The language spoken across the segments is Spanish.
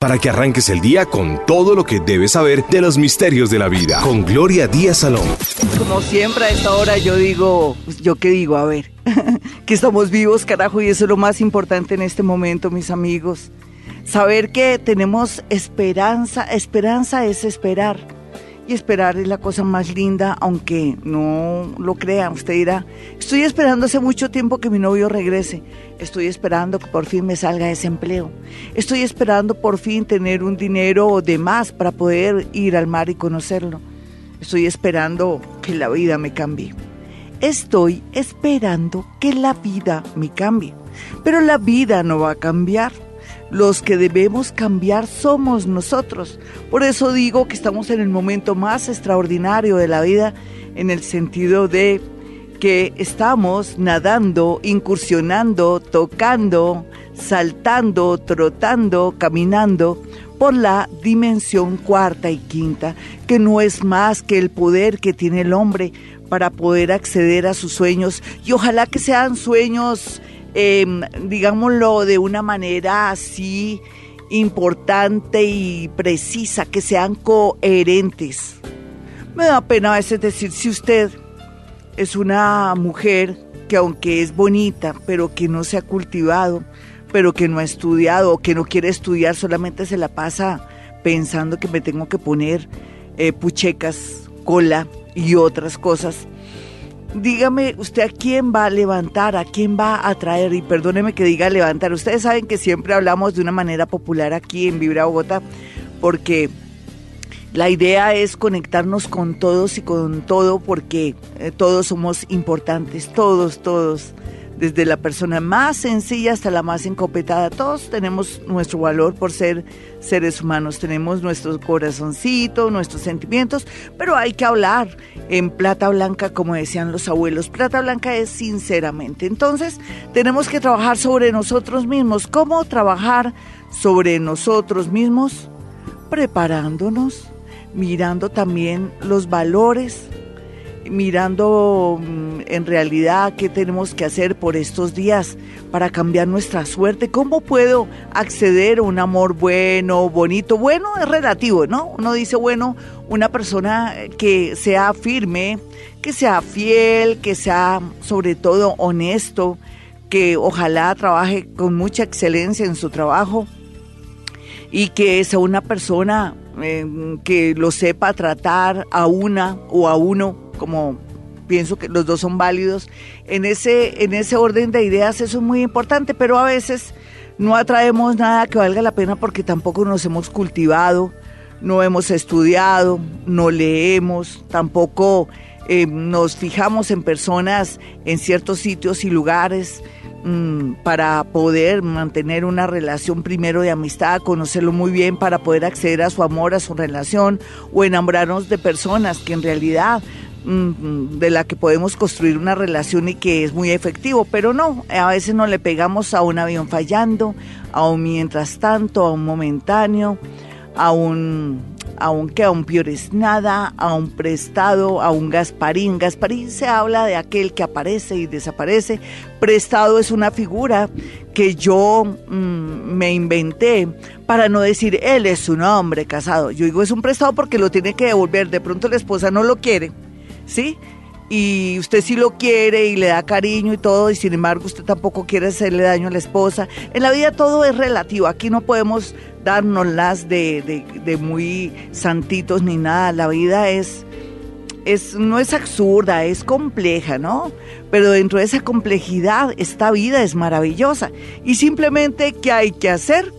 para que arranques el día con todo lo que debes saber de los misterios de la vida. Con Gloria Díaz Salón. Como siempre a esta hora yo digo, ¿yo qué digo? A ver, que estamos vivos, carajo, y eso es lo más importante en este momento, mis amigos. Saber que tenemos esperanza, esperanza es esperar y esperar es la cosa más linda, aunque no lo crea. Usted dirá, estoy esperando hace mucho tiempo que mi novio regrese. Estoy esperando que por fin me salga ese empleo. Estoy esperando por fin tener un dinero de más para poder ir al mar y conocerlo. Estoy esperando que la vida me cambie. Estoy esperando que la vida me cambie. Pero la vida no va a cambiar los que debemos cambiar somos nosotros. Por eso digo que estamos en el momento más extraordinario de la vida en el sentido de que estamos nadando, incursionando, tocando, saltando, trotando, caminando por la dimensión cuarta y quinta, que no es más que el poder que tiene el hombre para poder acceder a sus sueños y ojalá que sean sueños Em, digámoslo de una manera así importante y precisa, que sean coherentes. Me da pena a veces decir, si usted es una mujer que aunque es bonita, pero que no se ha cultivado, pero que no ha estudiado o que no quiere estudiar, solamente se la pasa pensando que me tengo que poner eh, puchecas, cola y otras cosas dígame usted a quién va a levantar, a quién va a traer, y perdóneme que diga levantar. Ustedes saben que siempre hablamos de una manera popular aquí en Vibra Bogotá, porque la idea es conectarnos con todos y con todo, porque eh, todos somos importantes, todos, todos desde la persona más sencilla hasta la más encopetada. Todos tenemos nuestro valor por ser seres humanos, tenemos nuestro corazoncito, nuestros sentimientos, pero hay que hablar en plata blanca, como decían los abuelos. Plata blanca es sinceramente. Entonces, tenemos que trabajar sobre nosotros mismos. ¿Cómo trabajar sobre nosotros mismos? Preparándonos, mirando también los valores mirando mm, en realidad qué tenemos que hacer por estos días para cambiar nuestra suerte. ¿Cómo puedo acceder a un amor bueno, bonito? Bueno, es relativo, ¿no? Uno dice, bueno, una persona que sea firme, que sea fiel, que sea sobre todo honesto, que ojalá trabaje con mucha excelencia en su trabajo y que sea una persona eh, que lo sepa tratar a una o a uno como pienso que los dos son válidos, en ese, en ese orden de ideas eso es muy importante, pero a veces no atraemos nada que valga la pena porque tampoco nos hemos cultivado, no hemos estudiado, no leemos, tampoco eh, nos fijamos en personas en ciertos sitios y lugares mm, para poder mantener una relación primero de amistad, conocerlo muy bien para poder acceder a su amor, a su relación o enamorarnos de personas que en realidad de la que podemos construir una relación y que es muy efectivo, pero no, a veces no le pegamos a un avión fallando, a un mientras tanto, a un momentáneo, a un, a un que a un piores nada, a un prestado, a un Gasparín. Gasparín se habla de aquel que aparece y desaparece. Prestado es una figura que yo mm, me inventé para no decir él es un hombre casado. Yo digo es un prestado porque lo tiene que devolver. De pronto la esposa no lo quiere ¿sí? Y usted sí lo quiere y le da cariño y todo, y sin embargo usted tampoco quiere hacerle daño a la esposa. En la vida todo es relativo, aquí no podemos darnos las de, de, muy santitos ni nada, la vida es, es, no es absurda, es compleja, ¿no? Pero dentro de esa complejidad, esta vida es maravillosa. Y simplemente, ¿qué hay que hacer?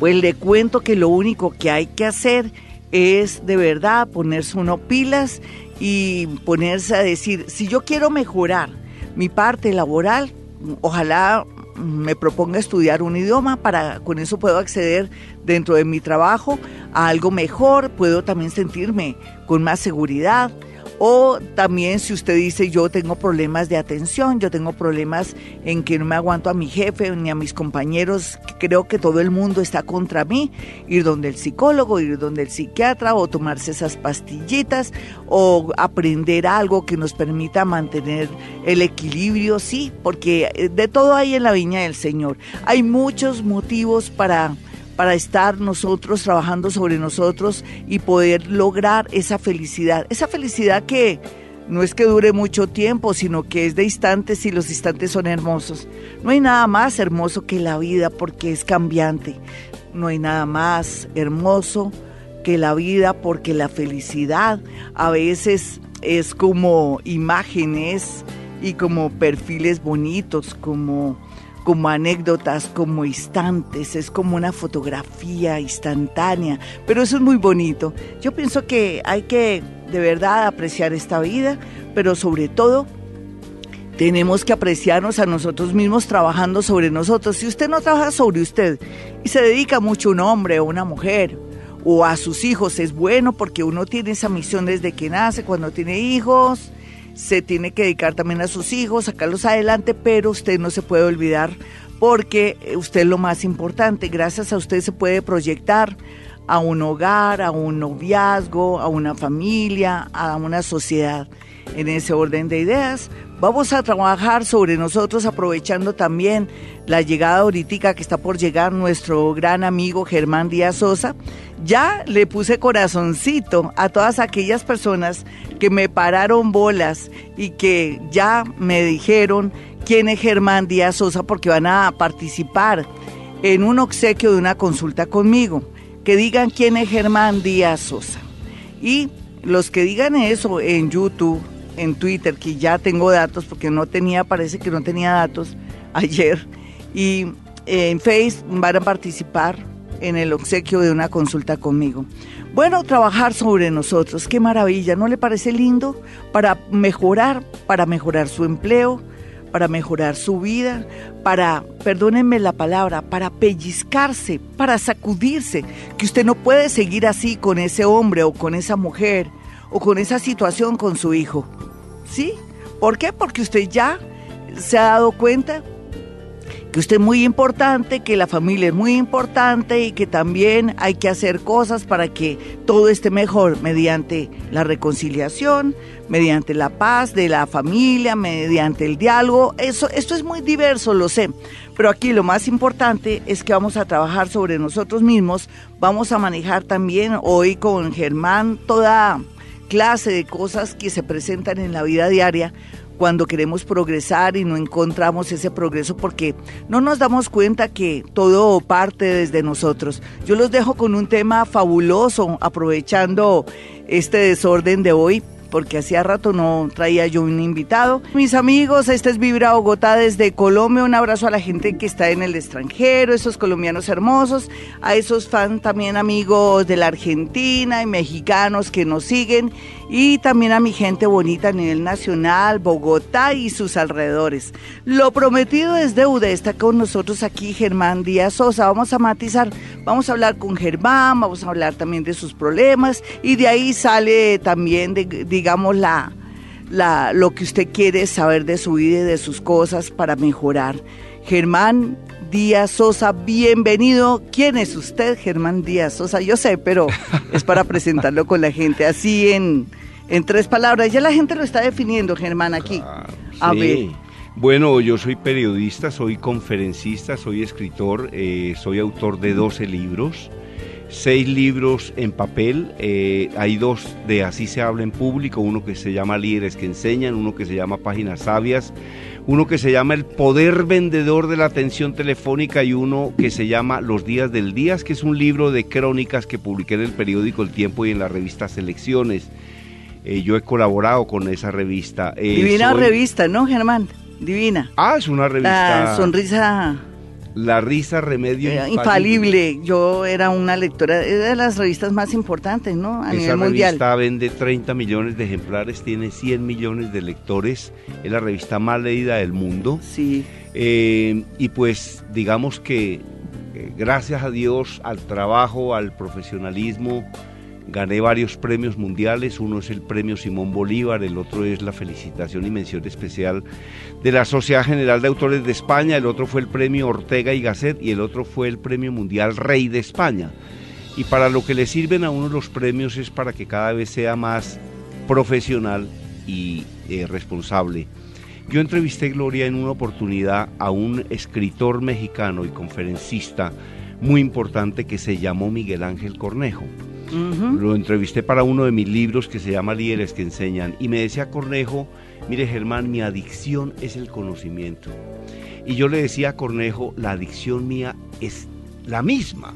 Pues le cuento que lo único que hay que hacer es de verdad ponerse uno pilas y ponerse a decir, si yo quiero mejorar mi parte laboral, ojalá me proponga estudiar un idioma para con eso puedo acceder dentro de mi trabajo a algo mejor, puedo también sentirme con más seguridad o también si usted dice yo tengo problemas de atención, yo tengo problemas en que no me aguanto a mi jefe ni a mis compañeros, creo que todo el mundo está contra mí, ir donde el psicólogo, ir donde el psiquiatra o tomarse esas pastillitas o aprender algo que nos permita mantener el equilibrio, sí, porque de todo hay en la viña del Señor. Hay muchos motivos para para estar nosotros trabajando sobre nosotros y poder lograr esa felicidad. Esa felicidad que no es que dure mucho tiempo, sino que es de instantes y los instantes son hermosos. No hay nada más hermoso que la vida porque es cambiante. No hay nada más hermoso que la vida porque la felicidad a veces es como imágenes y como perfiles bonitos, como, como anécdotas, como instantes, es como una fotografía instantánea, pero eso es muy bonito. Yo pienso que hay que de verdad apreciar esta vida, pero sobre todo tenemos que apreciarnos a nosotros mismos trabajando sobre nosotros. Si usted no trabaja sobre usted y se dedica mucho a un hombre o una mujer, o a sus hijos es bueno porque uno tiene esa misión desde que nace, cuando tiene hijos, se tiene que dedicar también a sus hijos, sacarlos adelante, pero usted no se puede olvidar porque usted es lo más importante. Gracias a usted se puede proyectar a un hogar, a un noviazgo, a una familia, a una sociedad. En ese orden de ideas, vamos a trabajar sobre nosotros aprovechando también la llegada ahorita que está por llegar nuestro gran amigo Germán Díaz Sosa ya le puse corazoncito a todas aquellas personas que me pararon bolas y que ya me dijeron quién es Germán Díaz Sosa porque van a participar en un obsequio de una consulta conmigo. Que digan quién es Germán Díaz Sosa. Y los que digan eso en YouTube, en Twitter, que ya tengo datos porque no tenía, parece que no tenía datos ayer, y en Facebook van a participar en el obsequio de una consulta conmigo. Bueno, trabajar sobre nosotros, qué maravilla, ¿no le parece lindo? Para mejorar, para mejorar su empleo, para mejorar su vida, para, perdónenme la palabra, para pellizcarse, para sacudirse, que usted no puede seguir así con ese hombre o con esa mujer o con esa situación con su hijo. ¿Sí? ¿Por qué? Porque usted ya se ha dado cuenta que usted es muy importante, que la familia es muy importante y que también hay que hacer cosas para que todo esté mejor mediante la reconciliación, mediante la paz de la familia, mediante el diálogo. Eso, esto es muy diverso, lo sé. Pero aquí lo más importante es que vamos a trabajar sobre nosotros mismos. Vamos a manejar también hoy con Germán toda clase de cosas que se presentan en la vida diaria cuando queremos progresar y no encontramos ese progreso porque no nos damos cuenta que todo parte desde nosotros. Yo los dejo con un tema fabuloso, aprovechando este desorden de hoy porque hacía rato no traía yo un invitado. Mis amigos, este es Vibra Bogotá desde Colombia. Un abrazo a la gente que está en el extranjero, esos colombianos hermosos, a esos fans también amigos de la Argentina y mexicanos que nos siguen y también a mi gente bonita a nivel nacional, Bogotá y sus alrededores. Lo prometido es deuda, está con nosotros aquí Germán Díaz Sosa. Vamos a matizar, vamos a hablar con Germán, vamos a hablar también de sus problemas y de ahí sale también, digamos, la, la, lo que usted quiere saber de su vida y de sus cosas para mejorar. Germán Díaz Sosa, bienvenido. ¿Quién es usted, Germán Díaz Sosa? Yo sé, pero es para presentarlo con la gente así en en tres palabras. Ya la gente lo está definiendo, Germán, aquí. A ver. Bueno, yo soy periodista, soy conferencista, soy escritor, eh, soy autor de 12 libros, seis libros en papel, eh, hay dos de Así se habla en público, uno que se llama Líderes que enseñan, uno que se llama Páginas Sabias, uno que se llama El Poder Vendedor de la Atención Telefónica y uno que se llama Los Días del Día, que es un libro de crónicas que publiqué en el periódico El Tiempo y en la revista Selecciones. Eh, yo he colaborado con esa revista. Eh, Divina revista, ¿no, Germán? Divina. Ah, es una revista. La sonrisa. La risa remedio eh, infalible. Yo era una lectora de las revistas más importantes, ¿no? A nivel mundial. revista vende 30 millones de ejemplares, tiene 100 millones de lectores. Es la revista más leída del mundo. Sí. y pues digamos que gracias a Dios, al trabajo, al profesionalismo, Gané varios premios mundiales, uno es el premio Simón Bolívar, el otro es la felicitación y mención especial de la Sociedad General de Autores de España, el otro fue el premio Ortega y Gasset y el otro fue el premio mundial Rey de España. Y para lo que le sirven a uno los premios es para que cada vez sea más profesional y eh, responsable. Yo entrevisté, Gloria, en una oportunidad a un escritor mexicano y conferencista muy importante que se llamó Miguel Ángel Cornejo. Lo entrevisté para uno de mis libros que se llama Líderes que enseñan y me decía Cornejo, mire Germán, mi adicción es el conocimiento. Y yo le decía a Cornejo, la adicción mía es la misma,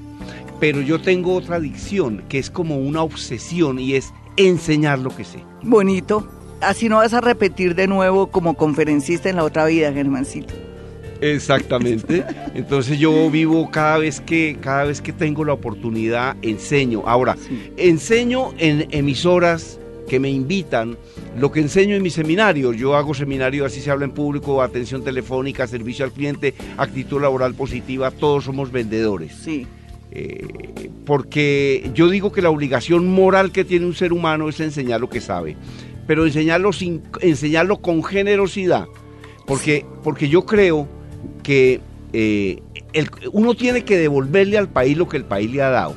pero yo tengo otra adicción que es como una obsesión y es enseñar lo que sé. Bonito. Así no vas a repetir de nuevo como conferencista en la otra vida, Germancito. Exactamente. Entonces yo vivo cada vez que cada vez que tengo la oportunidad enseño. Ahora, enseño en emisoras que me invitan, lo que enseño en mi seminario, yo hago seminario, así se habla en público, atención telefónica, servicio al cliente, actitud laboral positiva, todos somos vendedores. Sí. Eh, porque yo digo que la obligación moral que tiene un ser humano es enseñar lo que sabe, pero enseñarlo, sin, enseñarlo con generosidad, porque, porque yo creo que eh, uno tiene que devolverle al país lo que el país le ha dado.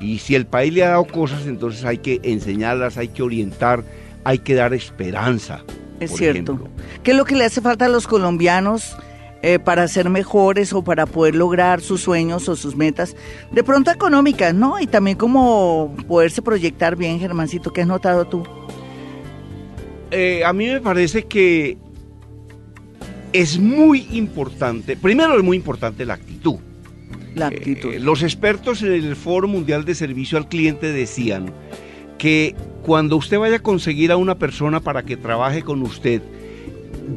Y si el país le ha dado cosas, entonces hay que enseñarlas, hay que orientar, hay que dar esperanza. Es cierto. ¿Qué es lo que le hace falta a los colombianos eh, para ser mejores o para poder lograr sus sueños o sus metas? De pronto económicas, ¿no? Y también como poderse proyectar bien, Germancito, ¿qué has notado tú? Eh, a mí me parece que es muy importante, primero es muy importante la actitud. La actitud. Eh, los expertos en el Foro Mundial de Servicio al Cliente decían que cuando usted vaya a conseguir a una persona para que trabaje con usted,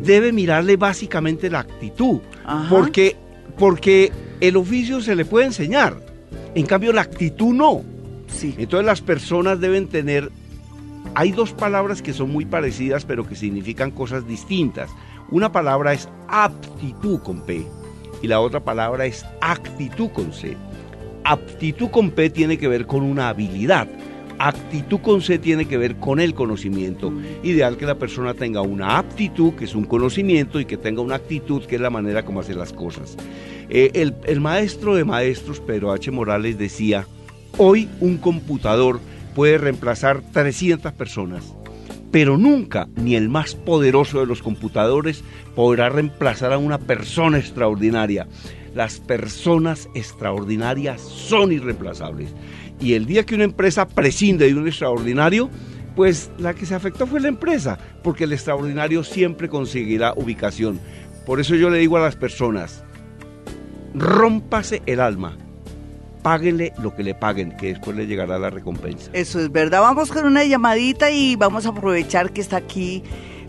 debe mirarle básicamente la actitud, porque porque el oficio se le puede enseñar, en cambio la actitud no. Sí. Entonces las personas deben tener hay dos palabras que son muy parecidas pero que significan cosas distintas. Una palabra es aptitud con P y la otra palabra es actitud con C. Aptitud con P tiene que ver con una habilidad. Actitud con C tiene que ver con el conocimiento. Ideal que la persona tenga una aptitud, que es un conocimiento, y que tenga una actitud, que es la manera como hacer las cosas. Eh, el, el maestro de maestros, Pedro H. Morales, decía, hoy un computador puede reemplazar 300 personas pero nunca ni el más poderoso de los computadores podrá reemplazar a una persona extraordinaria. Las personas extraordinarias son irreemplazables. Y el día que una empresa prescinde de un extraordinario, pues la que se afectó fue la empresa, porque el extraordinario siempre conseguirá ubicación. Por eso yo le digo a las personas, rómpase el alma, páguenle lo que le paguen, que después le llegará la recompensa. Eso es verdad. Vamos con una llamadita y vamos a aprovechar que está aquí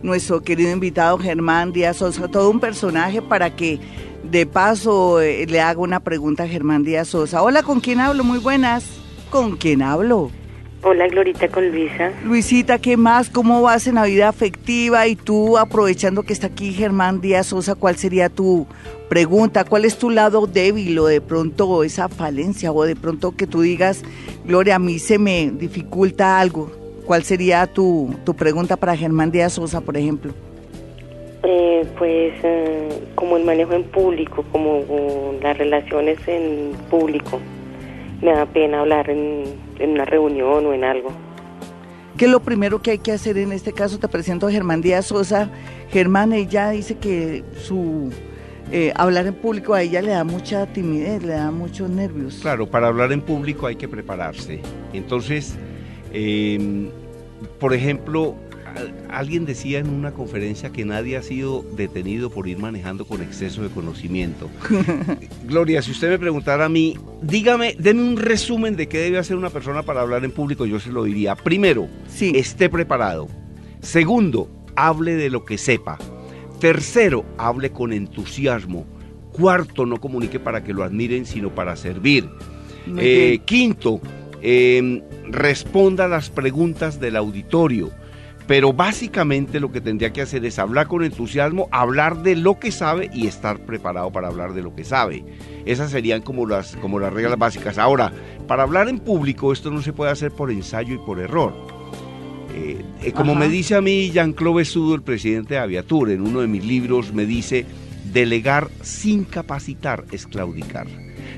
nuestro querido invitado Germán Díaz Sosa, todo un personaje para que de paso eh, le haga una pregunta a Germán Díaz Sosa. Hola, ¿con quién hablo? Muy buenas. ¿Con quién hablo? Hola, Glorita, con Luisa. Luisita, ¿qué más? ¿Cómo vas en la vida afectiva? Y tú, aprovechando que está aquí Germán Díaz Sosa, ¿cuál sería tu pregunta? ¿Cuál es tu lado débil o de pronto esa falencia o de pronto que tú digas, Gloria, a mí se me dificulta algo? ¿Cuál sería tu, tu pregunta para Germán Díaz Sosa, por ejemplo? Eh, pues eh, como el manejo en público, como las relaciones en público. Me da pena hablar en en una reunión o en algo. ¿Qué es lo primero que hay que hacer en este caso? Te presento a Germán Díaz Sosa. Germán, ella dice que su eh, hablar en público a ella le da mucha timidez, le da muchos nervios. Claro, para hablar en público hay que prepararse. Entonces, em, por ejemplo, alguien decía en una conferencia que nadie ha sido detenido por ir manejando con exceso de conocimiento. Gloria, si usted me preguntara a mí, dígame, deme un resumen de qué debe hacer una persona para hablar en público, yo se lo diría. Primero, esté preparado. Segundo, hable de lo que sepa. Tercero, hable con entusiasmo. Cuarto, no comunique para que lo admiren, sino para servir. Eh, quinto, em, responda a las preguntas del auditorio. Pero básicamente lo que tendría que hacer es hablar con entusiasmo, hablar de lo que sabe y estar preparado para hablar de lo que sabe. Esas serían como las, como las reglas básicas. Ahora, para hablar en público esto no se puede hacer por ensayo y por error. Eh, eh, como me dice a mí Jean-Claude Sudo, el presidente de Aviatur, en uno de mis libros me dice, delegar sin capacitar es claudicar.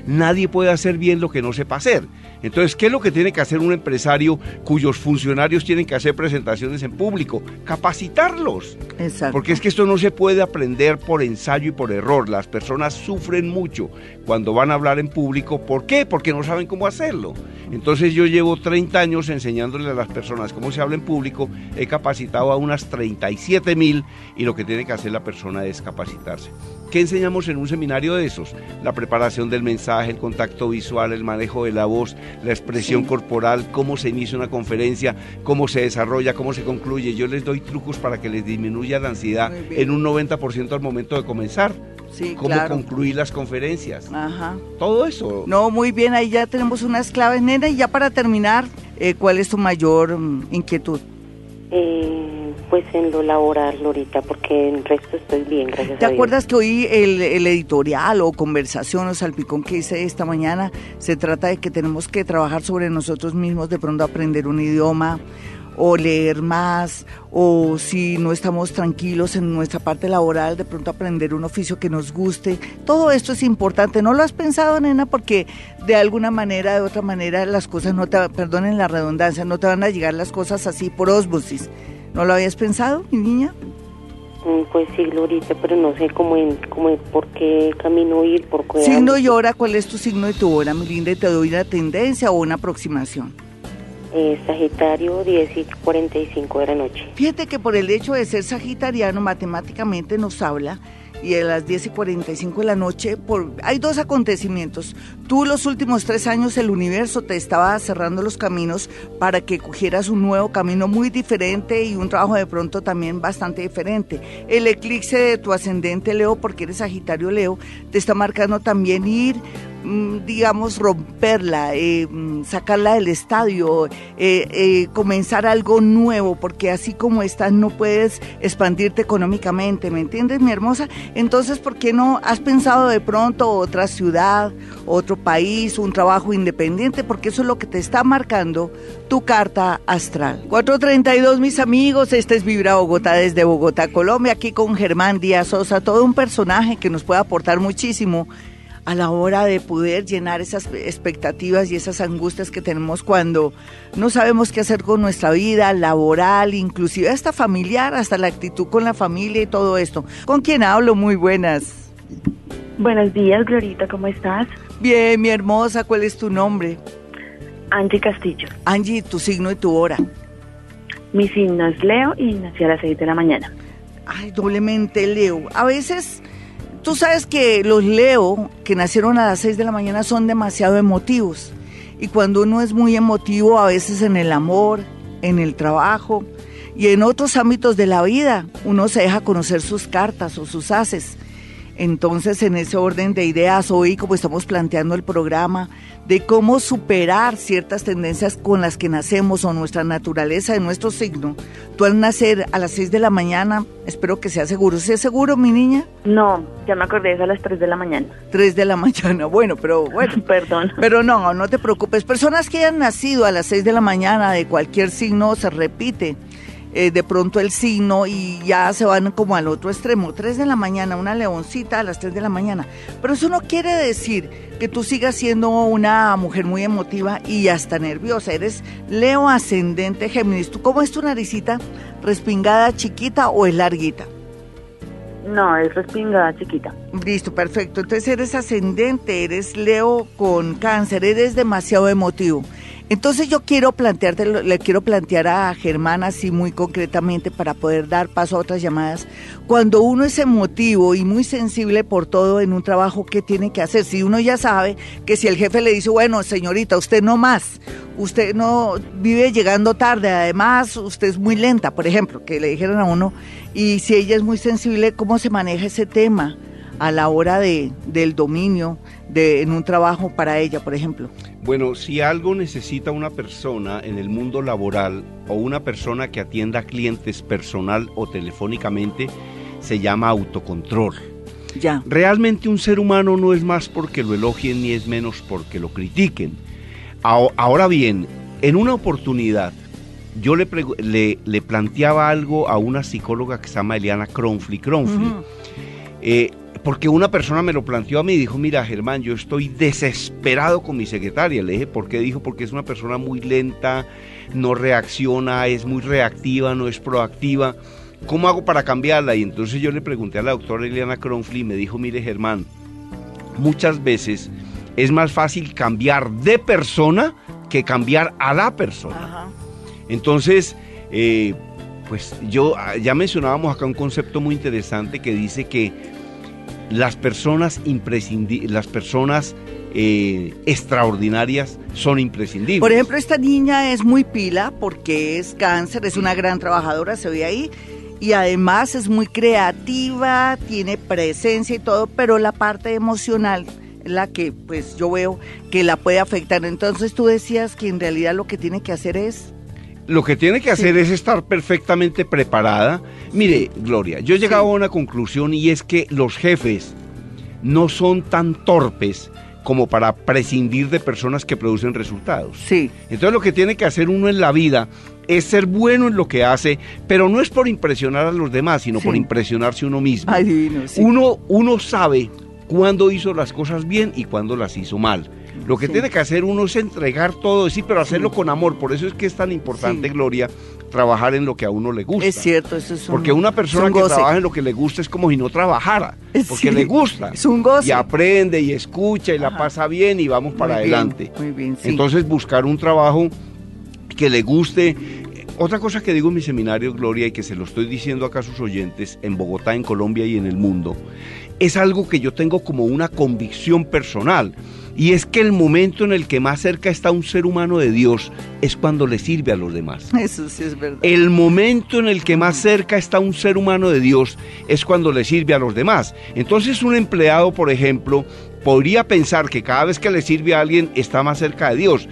Nadie puede hacer bien lo que no sepa hacer. Entonces, ¿qué es lo que tiene que hacer un empresario cuyos funcionarios tienen que hacer presentaciones en público? Capacitarlos. Exacto. Porque es que esto no se puede aprender por ensayo y por error. Las personas sufren mucho cuando van a hablar en público. ¿Por qué? Porque no saben cómo hacerlo. Entonces yo llevo 30 años enseñándole a las personas cómo se habla en público, he capacitado a unas 37 mil y lo que tiene que hacer la persona es capacitarse. ¿Qué enseñamos en un seminario de esos? La preparación del mensaje, el contacto visual, el manejo de la voz, la expresión corporal, cómo se inicia una conferencia, cómo se desarrolla, cómo se concluye. Yo les doy trucos para que les disminuya la ansiedad en un 90% al momento de comenzar. Sí, cómo concluir las conferencias. Ajá. Todo eso. No, muy bien, ahí ya tenemos unas claves, nena. Y ya para terminar, eh, ¿cuál es tu mayor mm, inquietud? Eh, pues en lo laboral, Lorita, porque en el resto estoy bien, gracias ¿Te acuerdas que hoy el, el, editorial o conversación o salpicón que hice esta mañana se trata de que tenemos que trabajar sobre nosotros mismos, de pronto aprender un idioma, o leer más, o si no estamos tranquilos en nuestra parte laboral, de pronto aprender un oficio que nos guste. Todo esto es importante. ¿No lo has pensado, nena? Porque de alguna manera, de otra manera, las cosas no te, perdonen la redundancia, no te van a llegar las cosas así por osmosis. ¿No lo habías pensado, mi niña? Mm, pues sí, Glorita, pero no sé cómo, en, cómo por qué camino ir, por qué... Signo y hora, ¿cuál es tu signo de tu hora, mi linda? Y te doy una tendencia o una aproximación. Eh, sagitario 10 y 45 de la noche. Fíjate que por el hecho de ser sagitariano matemáticamente nos habla y a las 10 y 45 de la noche hay dos acontecimientos. Tú los últimos tres años el universo te estaba cerrando los caminos para que cogieras un nuevo camino muy diferente y un trabajo de pronto también bastante diferente. El eclipse de tu ascendente Leo, porque eres Sagitario Leo, te está marcando también ir digamos, romperla, eh, mm, sacarla del estadio, eh, eh, comenzar algo nuevo, porque así como estás no puedes expandirte económicamente, ¿me entiendes, mi hermosa? Entonces, ¿por qué no has pensado de pronto otra ciudad, otro país, un trabajo independiente? Porque eso es lo que te está marcando tu carta astral. 432, mis amigos, este es Vibra Bogotá desde Bogotá, Colombia, aquí con Germán Díaz Sosa, todo un personaje que nos puede aportar muchísimo a la hora de poder llenar esas expectativas y esas angustias que tenemos cuando no sabemos qué hacer con nuestra vida laboral, inclusive hasta familiar, hasta la actitud con la familia y todo esto. ¿Con quién hablo? Muy buenas. Buenos días, Glorita, ¿cómo estás? Bien, mi hermosa, ¿cuál es tu nombre? Angie Castillo. Angie, tu signo y tu hora. Mi signo es Leo y nací a las 6 de la mañana. Ay, doblemente Leo. A veces Tú sabes que los Leo que nacieron a las 6 de la mañana son demasiado emotivos. Y cuando uno es muy emotivo, a veces en el amor, en el trabajo y en otros ámbitos de la vida, uno se deja conocer sus cartas o sus haces. Entonces, en ese orden de ideas, hoy como estamos planteando el programa, de cómo superar ciertas tendencias con las que nacemos o nuestra naturaleza de nuestro signo, tú al nacer a las 6 de la mañana, espero que sea seguro. ¿Sí es seguro, mi niña? No, ya me acordé, es a las 3 de la mañana. 3 de la mañana, bueno, pero bueno. Perdón. Pero no, no te preocupes. Personas que hayan nacido a las 6 de la mañana de cualquier signo se repite eh, de pronto el signo y ya se van como al otro extremo. 3 de la mañana, una leoncita a las 3 de la mañana. Pero eso no quiere decir que tú sigas siendo una mujer muy emotiva y hasta nerviosa. Eres Leo ascendente Géminis. ¿Tú cómo es tu naricita? ¿Respingada chiquita o es larguita? No, es respingada chiquita. Listo, perfecto. Entonces eres ascendente, eres Leo con cáncer, eres demasiado emotivo. Entonces yo quiero plantearte, le quiero plantear a Germán así muy concretamente para poder dar paso a otras llamadas. Cuando uno es emotivo y muy sensible por todo en un trabajo, ¿qué tiene que hacer? Si uno ya sabe que si el jefe le dice, bueno, señorita, usted no más, usted no vive llegando tarde, además usted es muy lenta, por ejemplo, que le dijeron a uno, y si ella es muy sensible, ¿cómo se maneja ese tema a la hora de, del dominio de, en un trabajo para ella, por ejemplo? Bueno, si algo necesita una persona en el mundo laboral o una persona que atienda a clientes personal o telefónicamente, se llama autocontrol. Ya. Realmente un ser humano no es más porque lo elogien ni es menos porque lo critiquen. Ahora bien, en una oportunidad, yo le, le, planteaba algo a una psicóloga que se llama Eliana Cronfli. Cronfli porque una persona me lo planteó a mí y dijo, mira Germán, yo estoy desesperado con mi secretaria. Le dije, ¿por qué? Dijo, porque es una persona muy lenta, no reacciona, es muy reactiva, no es proactiva. ¿Cómo hago para cambiarla? Y entonces yo le pregunté a la doctora Eliana Cronfli y me dijo, mire Germán, muchas veces es más fácil cambiar de persona que cambiar a la persona. Ajá. Entonces, eh, pues yo ya mencionábamos acá un concepto muy interesante que dice que las personas imprescindibles, las personas eh, extraordinarias son imprescindibles. Por ejemplo, esta niña es muy pila porque es cáncer, es una gran trabajadora, se ve ahí. Y además es muy creativa, tiene presencia y todo, pero la parte emocional es la que pues yo veo que la puede afectar. Entonces tú decías que en realidad lo que tiene que hacer es... Lo que tiene que hacer es estar perfectamente preparada. Mire, Gloria, yo he llegado a una conclusión y es que los jefes no son tan torpes como para prescindir de personas que producen resultados. Sí. Entonces lo que tiene que hacer uno en la vida es ser bueno en lo que hace, pero no es por impresionar a los demás, sino Sí. por impresionarse uno mismo. Ay, divino, sí. Uno, uno sabe cuándo hizo las cosas bien y cuándo las hizo mal. Lo que Sí. tiene que hacer uno es entregar todo, sí, pero hacerlo con amor. Por eso es que es tan importante, Sí. Gloria, trabajar en lo que a uno le gusta. Es cierto, eso es un Porque una persona un que trabaja en lo que le gusta es como si no trabajara, porque le gusta. es un goce. Y aprende y escucha y la pasa bien y vamos para Muy bien, adelante. muy bien, sí. Entonces buscar un trabajo que le guste. Otra cosa que digo en mi seminario, Gloria, y que se lo estoy diciendo acá a sus oyentes, en Bogotá, en Colombia y en el mundo, es algo que yo tengo como una convicción personal. Y es que el momento en el que más cerca está un ser humano de Dios es cuando le sirve a los demás. Eso sí es verdad. El momento en el que más cerca está un ser humano de Dios es cuando le sirve a los demás. Entonces un empleado, por ejemplo, podría pensar que cada vez que le sirve a alguien está más cerca de Dios.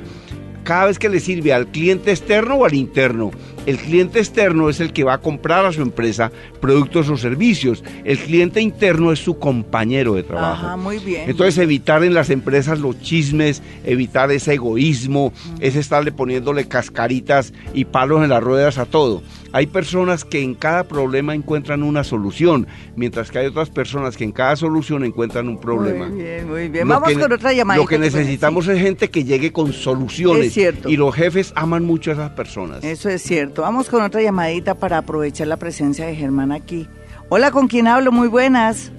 Cada vez que le sirve al cliente externo o al interno. El cliente externo es el que va a comprar a su empresa productos o servicios. El cliente interno es su compañero de trabajo. Ajá, muy bien. Entonces evitar en las empresas los chismes, evitar ese egoísmo, es estarle poniéndole cascaritas y palos en las ruedas a todo. Hay personas que en cada problema encuentran una solución, mientras que hay otras personas que en cada solución encuentran un problema. Muy bien, muy bien. Lo Vamos que- con otra llamada. Lo que necesitamos es gente que llegue con soluciones. Es cierto. Y los jefes aman mucho a esas personas. Eso es cierto. Vamos con otra llamadita para aprovechar la presencia de Germán aquí. Hola, ¿con quién hablo? Muy buenas.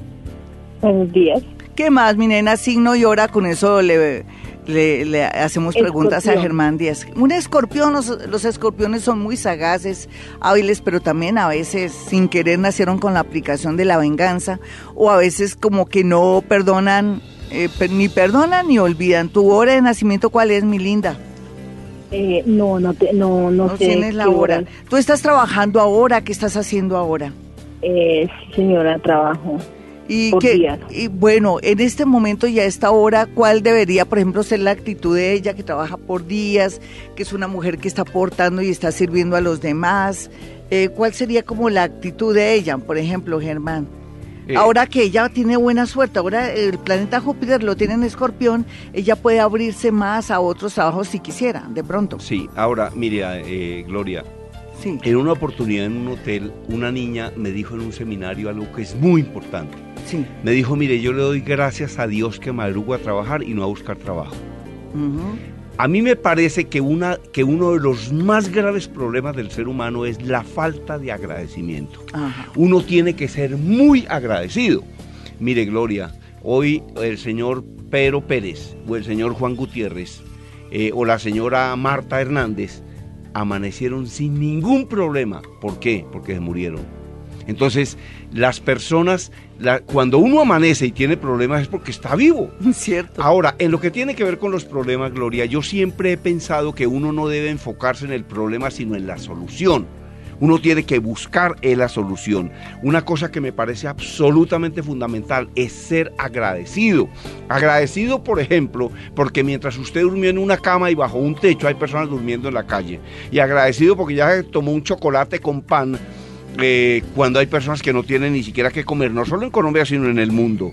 Buenos días. ¿Qué más, mi nena? Signo y hora, con eso le, le- le hacemos preguntas a. Germán Díaz. Un escorpión, los, los escorpiones son muy sagaces, hábiles, pero también a veces sin querer nacieron con la aplicación de la venganza o a veces como que no perdonan, eh, per- ni perdonan ni olvidan. ¿Tu hora de nacimiento cuál es, mi linda? Eh, no, no, te, no, no, No sé. tienes la hora. hora. ¿Tú estás trabajando ahora? ¿Qué estás haciendo ahora? Eh, señora, trabajo. Y, Por que, días. y bueno, en este momento y a esta hora, ¿cuál debería, por ejemplo, ser la actitud de ella que trabaja por días, que es una mujer que está aportando y está sirviendo a los demás? Eh, ¿Cuál sería como la actitud de ella, por ejemplo, Germán? Eh, Ahora que ella tiene buena suerte, ahora el planeta Júpiter lo tiene en escorpión, ella puede abrirse más a otros trabajos si quisiera, de pronto. Sí, ahora, mire, eh, Gloria, Sí. en una oportunidad en un hotel, una niña me dijo en un seminario algo que es muy importante. Sí. Me dijo, mire, yo le doy gracias a Dios que madrugo a trabajar y no a buscar trabajo. Ujú. A mí me parece que, una, que uno de los más graves problemas del ser humano es la falta de agradecimiento. Ajá. Uno tiene que ser muy agradecido. Mire, Gloria, hoy el señor Pedro Pérez o el señor Juan Gutiérrez eh, o la señora Marta Hernández amanecieron sin ningún problema. ¿Por qué? Porque se murieron. Entonces, las personas, la- cuando uno amanece y tiene problemas es porque está vivo. Cierto. Ahora, en lo que tiene que ver con los problemas, Gloria, yo siempre he pensado que uno no debe enfocarse en el problema, sino en la solución. Uno tiene que buscar la solución. Una cosa que me parece absolutamente fundamental es ser agradecido. Agradecido, por ejemplo, porque mientras usted durmió en una cama y bajo un techo, hay personas durmiendo en la calle. Y agradecido porque ya tomó un chocolate con pan eh, cuando hay personas que no tienen ni siquiera que comer, no solo en Colombia, sino en el mundo.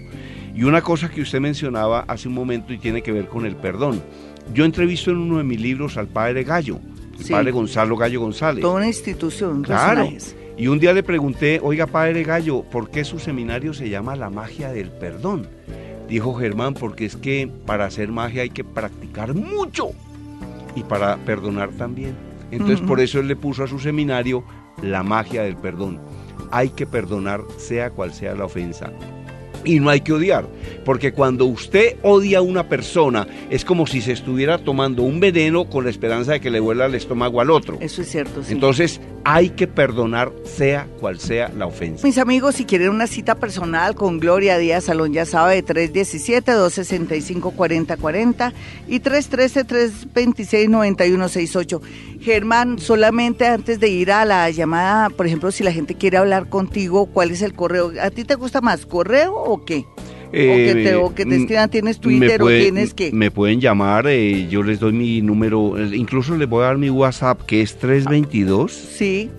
Y una cosa que usted mencionaba hace un momento y tiene que ver con el perdón. Yo entrevisto en uno de mis libros al padre Gallo, el Sí. padre Gonzalo Gallo González. Toda una institución, Claro. personajes. Y un día le pregunté, oiga padre Gallo, ¿por qué su seminario se llama La magia del perdón? Dijo Germán, porque es que para hacer magia hay que practicar mucho y para perdonar también. Entonces por eso él le puso a su seminario La magia del perdón. Hay que perdonar sea cual sea la ofensa. Y no hay que odiar, porque cuando usted odia a una persona es como si se estuviera tomando un veneno con la esperanza de que le vuela el estómago al otro. Eso es cierto, sí. Entonces hay que perdonar sea cual sea la ofensa. Mis amigos, si quieren una cita personal con Gloria Díaz Salón, ya sabe, 317-265-4040 y 313-326-9168. Germán, solamente antes de ir a la llamada, por ejemplo, si la gente quiere hablar contigo, ¿cuál es el correo? ¿A ti te gusta más, correo o qué? o, que te, o que te Eh, escriban, ¿tienes Twitter puede- o tienes qué? Me pueden llamar, eh, yo les doy mi número, eh, incluso les voy a dar mi WhatsApp que es 322 Sí,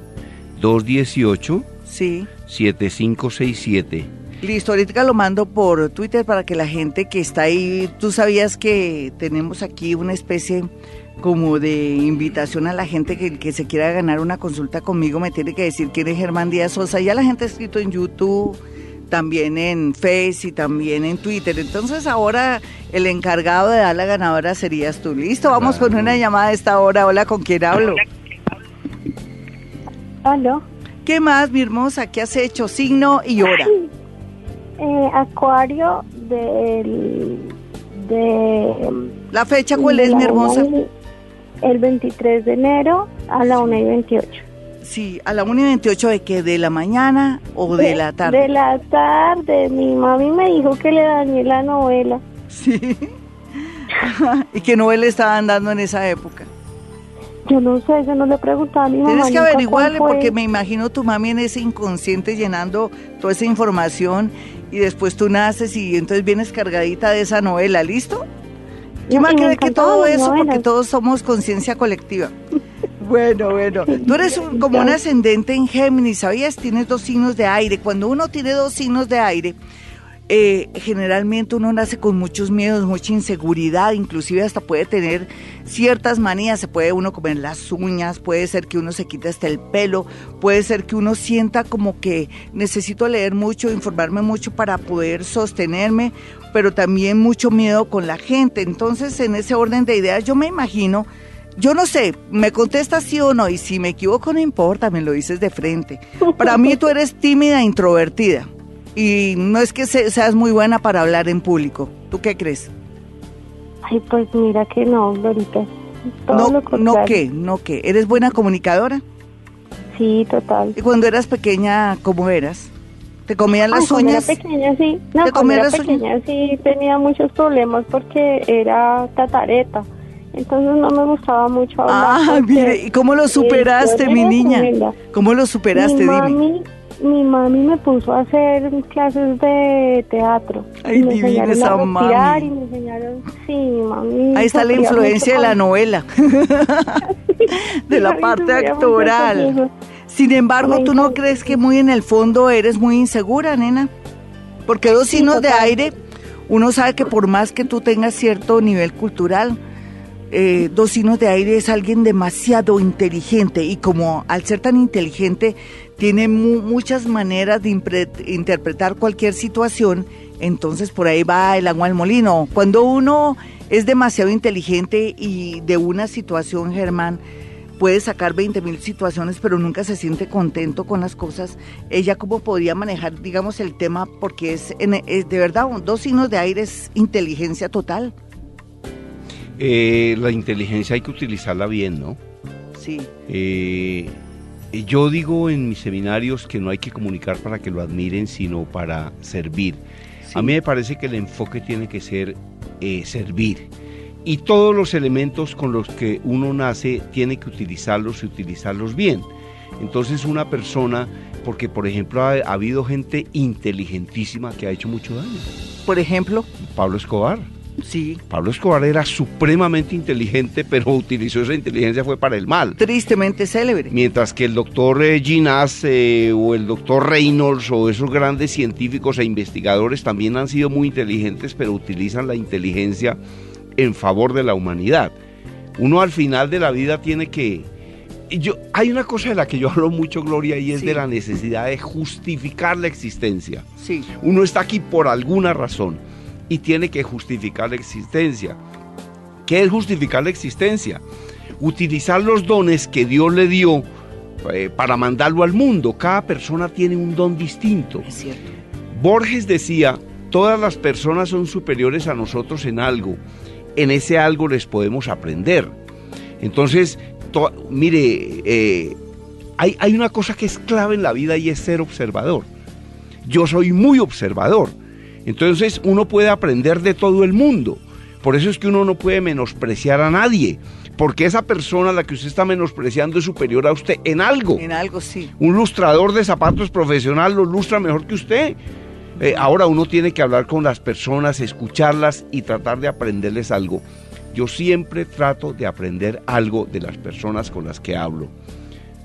218 sí. 7567. Listo, ahorita lo mando por Twitter para que la gente que está ahí, tú sabías que tenemos aquí una especie como de invitación a la gente que, que se quiera ganar una consulta conmigo, me tiene que decir quién es Germán Díaz Sosa. Ya la gente ha escrito en YouTube, también en Face y también en Twitter. Entonces ahora el encargado de dar la ganadora serías tú. Listo, vamos con una llamada a esta hora. Hola, ¿con quién hablo? Aló. ¿Qué más, mi hermosa? ¿Qué has hecho? Signo y hora. Eh, acuario del de La fecha, ¿cuál es, mi hermosa? el 23 de enero a la 1 y 28. Sí, a la 1 y 28 de que de la mañana o de, la tarde. De la tarde. Mi mami me dijo que le dañé la novela. Sí. ¿Y qué novela estaban dando en esa época? Yo no sé, yo no le preguntaba a mi mamá. Tienes que averiguarle porque me imagino tu mami en ese inconsciente llenando toda esa información y después tú naces y entonces vienes cargadita de esa novela, ¿listo? Yo No, me creo que todo eso porque todos somos conciencia colectiva. Bueno, bueno. Tú eres un- como un ascendente en Géminis, ¿sabías? Tienes dos signos de aire. Cuando uno tiene dos signos de aire, eh, generalmente uno nace con muchos miedos, mucha inseguridad, inclusive hasta puede tener ciertas manías, se puede uno comer las uñas, puede ser que uno se quite hasta el pelo, puede ser que uno sienta como que necesito leer mucho, informarme mucho para poder sostenerme, pero también mucho miedo con la gente. Entonces, en ese orden de ideas, yo me imagino, yo no sé, me contestas sí o no, y si me equivoco no importa, me lo dices de frente. Para mí tú eres tímida, introvertida. Y no es que se- seas muy buena para hablar en público. ¿Tú qué crees? Ay, pues mira que no, Lorita. Todo No, lo no qué, no qué. ¿Eres buena comunicadora? Sí, total. ¿Y cuando eras pequeña, cómo eras? ¿Te comían las cuando uñas? Era pequeña, sí. No, ¿Te cuando era las uñas? pequeña sí tenía muchos problemas porque era tatareta. Entonces no me gustaba mucho hablar. Ah, mire, ¿y cómo lo superaste, yo mi niña? tremenda. ¿Cómo lo superaste? mi Dime. mami, mi mami me puso a hacer clases de teatro. Ay, Y me divina enseñaron esa a mami. y me enseñaron, sí, mi mami. Ahí está la influencia de la novela, de la parte actoral. Sin embargo, ¿tú no crees que muy en el fondo eres muy insegura, nena? Porque dos Sí, signos de total. aire, uno sabe que por más que tú tengas cierto nivel cultural, eh, dos signos de aire es alguien demasiado inteligente y como al ser tan inteligente tiene mu- muchas maneras de interpretar cualquier situación, entonces por ahí va el agua al molino. Cuando uno es demasiado inteligente y de una situación, Germán, puede sacar 20 mil situaciones, pero nunca se siente contento con las cosas. Ella cómo podría manejar, digamos, el tema, porque es, es de verdad, dos signos de aire es inteligencia total. Eh, la inteligencia hay que utilizarla bien, ¿no? Sí. Eh, yo digo en mis seminarios que no hay que comunicar para que lo admiren, sino para servir. sí. A mí me parece que el enfoque tiene que ser eh, servir. Y todos los elementos con los que uno nace tiene que utilizarlos y utilizarlos bien. Entonces una persona, porque por ejemplo ha, ha habido gente inteligentísima que ha hecho mucho daño. Por ejemplo, Pablo Escobar. Sí, Pablo Escobar era supremamente inteligente, pero utilizó esa inteligencia fue para el mal. tristemente célebre. Mientras que el doctor eh, Ginás eh, o el doctor Reynolds o esos grandes científicos e investigadores también han sido muy inteligentes, pero utilizan la inteligencia en favor de la humanidad. Uno al final de la vida tiene que... Yo, hay una cosa de la que yo hablo mucho, Gloria, y es Sí. de la necesidad de justificar la existencia. Sí, Uno está aquí por alguna razón y tiene que justificar la existencia. ¿Qué es justificar la existencia? Utilizar los dones que Dios le dio eh, para mandarlo al mundo. Cada persona tiene un don distinto. es cierto. Borges decía todas las personas son superiores a nosotros en algo. En ese algo les podemos aprender. Entonces, mire, eh, hay, hay una cosa que es clave en la vida y es ser observador. Yo soy muy observador. Entonces uno puede aprender de todo el mundo. Por eso es que uno no puede menospreciar a nadie, porque esa persona a la que usted está menospreciando es superior a usted en algo. En algo, sí. Un lustrador de zapatos profesional lo lustra mejor que usted. Eh, ahora uno tiene que hablar con las personas, escucharlas y tratar de aprenderles algo. Yo siempre trato de aprender algo de las personas con las que hablo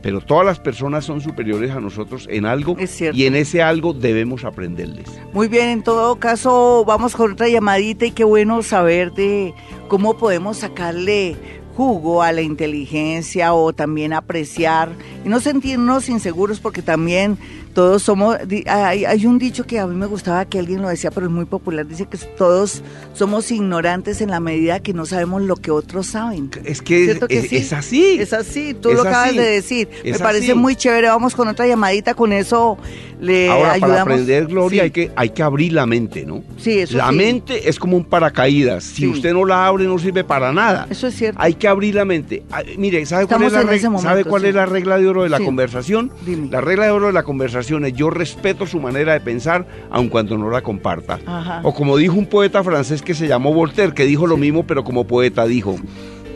pero todas las personas son superiores a nosotros en algo y en ese algo debemos aprenderles. Muy bien, en todo caso vamos con otra llamadita y qué bueno saber de cómo podemos sacarle jugo a la inteligencia o también apreciar y no sentirnos inseguros porque también todos somos, hay, un dicho que a mí me gustaba que alguien lo decía, pero es muy popular, dice que todos somos ignorantes en la medida que no sabemos lo que otros saben. Es que, es, así. Es así, tú lo acabas de decir. me parece muy chévere, vamos con otra llamadita, con eso le Ahora, ayudamos. para aprender, Gloria, hay, que, hay que abrir la mente, ¿no? Sí, eso La mente es como un paracaídas, si usted no la abre no sirve para nada. Eso es cierto. Hay que abrir la mente. mire, ¿sabe cuál, es la, regla, ¿sabe cuál es la regla de oro de la conversación? La regla de oro de la conversación yo respeto su manera de pensar, aun cuando no la comparta. O como dijo un poeta francés que se llamó Voltaire, que dijo lo mismo, pero como poeta dijo,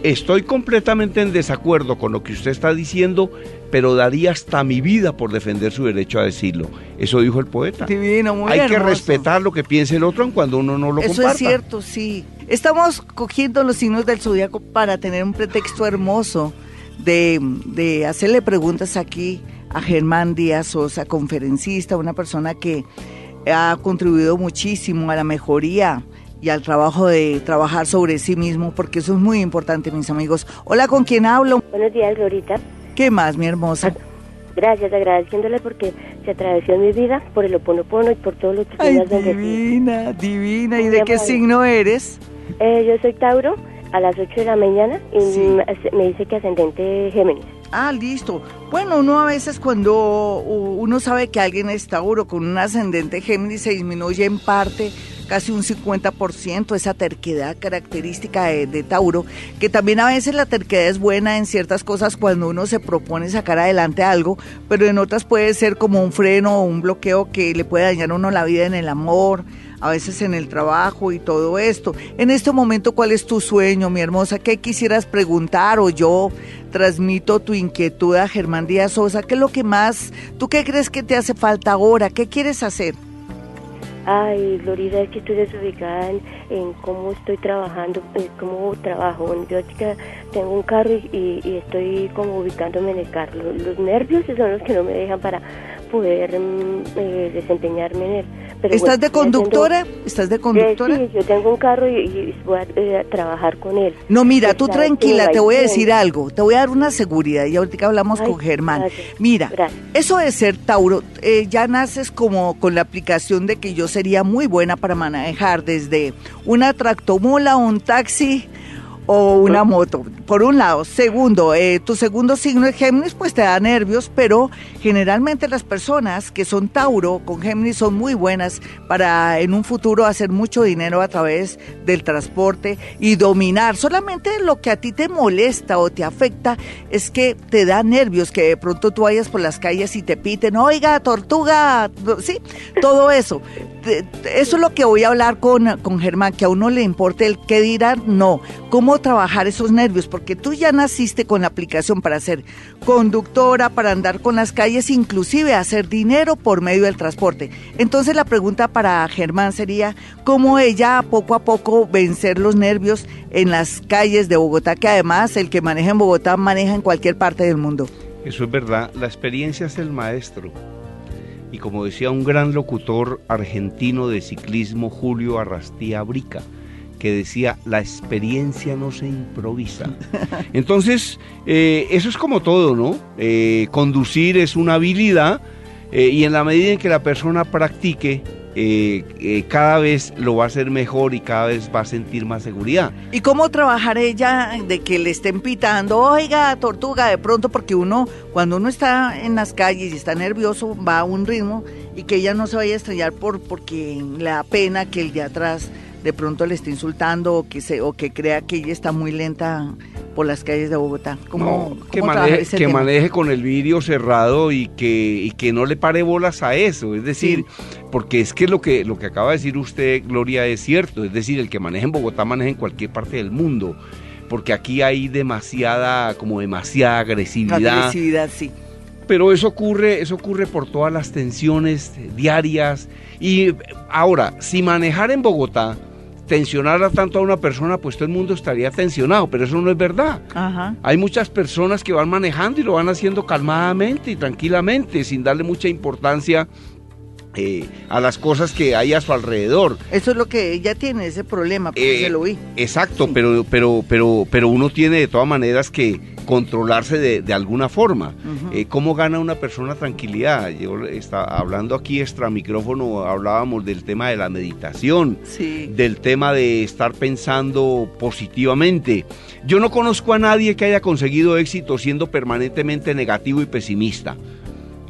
estoy completamente en desacuerdo con lo que usted está diciendo, pero daría hasta mi vida por defender su derecho a decirlo. Eso dijo el poeta. Divino, muy Hay que respetar lo que piense el otro, aun cuando uno no lo Eso comparta. es cierto, sí. Estamos cogiendo los signos del zodiaco para tener un pretexto hermoso de, de hacerle preguntas aquí a Germán Díaz Sosa, conferencista, una persona que ha contribuido muchísimo a la mejoría y al trabajo de trabajar sobre sí mismo, porque eso es muy importante, mis amigos. Hola, ¿con quién hablo? Buenos días, Glorita. ¿Qué más, mi hermosa? Gracias, agradeciéndole porque se atravesó en mi vida por el oponopono y por todo lo que Ay, divina, divina. ¿Y de qué signo eres? Eh, yo soy Tauro, a las 8 de la mañana, y me dice que ascendente Géminis. Ah, listo. Bueno, uno a veces cuando uno sabe que alguien es Tauro con un ascendente Géminis se disminuye en parte casi un 50% esa terquedad característica de, Tauro, que también a veces la terquedad es buena en ciertas cosas cuando uno se propone sacar adelante algo, pero en otras puede ser como un freno o un bloqueo que le puede dañar a uno la vida en el amor, a veces en el trabajo y todo esto. En este momento, ¿cuál es tu sueño, mi hermosa? ¿Qué quisieras preguntar o yo transmito tu inquietud a Germán Díaz Sosa? ¿Qué es lo que más, tú qué crees que te hace falta ahora? ¿Qué quieres hacer? Ay, Florida, es que estoy desubicada en, cómo estoy trabajando, en cómo trabajo. Yo tengo un carro y, estoy como ubicándome en el carro. Los, nervios son los que no me dejan para poder mm, eh, desempeñarme en él. ¿Estás de conductora? ¿Estás de conductora? sí, yo tengo un carro y, voy a, trabajar con él. No, mira, tú tranquila, te voy a decir algo, te voy a dar una seguridad y ahorita hablamos con Germán. Mira, eso de ser Tauro, eh, ya naces como con la aplicación de que yo sería muy buena para manejar desde una tractomola, un taxi, o una moto, por un lado. Segundo, eh, tu segundo signo es Géminis, pues te da nervios, pero generalmente las personas que son Tauro con Géminis son muy buenas para en un futuro hacer mucho dinero a través del transporte y dominar. Solamente lo que a ti te molesta o te afecta es que te da nervios, que de pronto tú vayas por las calles y te piten, oiga, tortuga, sí, todo eso. Eso es lo que voy a hablar con, con Germán, que a uno le importe el qué dirán, no. ¿Cómo trabajar esos nervios, porque tú ya naciste con la aplicación para ser conductora, para andar con las calles, inclusive hacer dinero por medio del transporte. Entonces la pregunta para Germán sería, ¿cómo ella poco a poco vencer los nervios en las calles de Bogotá, que además el que maneja en Bogotá maneja en cualquier parte del mundo? Eso es verdad, la experiencia es el maestro. Y como decía un gran locutor argentino de ciclismo, Julio Arrastía Brica, que decía, la experiencia no se improvisa. Entonces, eh, eso es como todo, ¿no? Eh, conducir es una habilidad eh, y en la medida en que la persona practique, cada vez lo va a hacer mejor y cada vez va a sentir más seguridad. ¿Y cómo trabajar ella de que le estén pitando, oiga, tortuga, de pronto, porque uno, cuando uno está en las calles y está nervioso, va a un ritmo y que ella no se vaya a estrellar por, porque le da pena que el de atrás de pronto le esté insultando o que, se, o que crea que ella está muy lenta por las calles de Bogotá. ¿Cómo, No, que cómo maneje, ese que tema? maneje con el vidrio cerrado y que, y que no le pare bolas a eso. Es decir, porque es que lo que lo que acaba de decir usted, Gloria, es cierto. Es decir, el que maneja en Bogotá maneja en cualquier parte del mundo. Porque aquí hay demasiada, como demasiada agresividad. Agresividad, sí. Pero eso ocurre, eso ocurre por todas las tensiones diarias. Y ahora, si manejar en Bogotá tensionara tanto a una persona, pues todo el mundo estaría tensionado, pero eso no es verdad. Ajá. Hay muchas personas que van manejando y lo van haciendo calmadamente y tranquilamente, sin darle mucha importancia eh, a las cosas que hay a su alrededor. Eso es lo que ella tiene, ese problema, porque Eh, se lo vi. Exacto, Sí. pero, pero, pero, pero uno tiene de todas maneras que controlarse de, de alguna forma. Eh, ¿Cómo gana una persona tranquilidad? Yo está hablando aquí extra micrófono, hablábamos del tema de la meditación, Sí. del tema de estar pensando positivamente. Yo no conozco a nadie que haya conseguido éxito siendo permanentemente negativo y pesimista.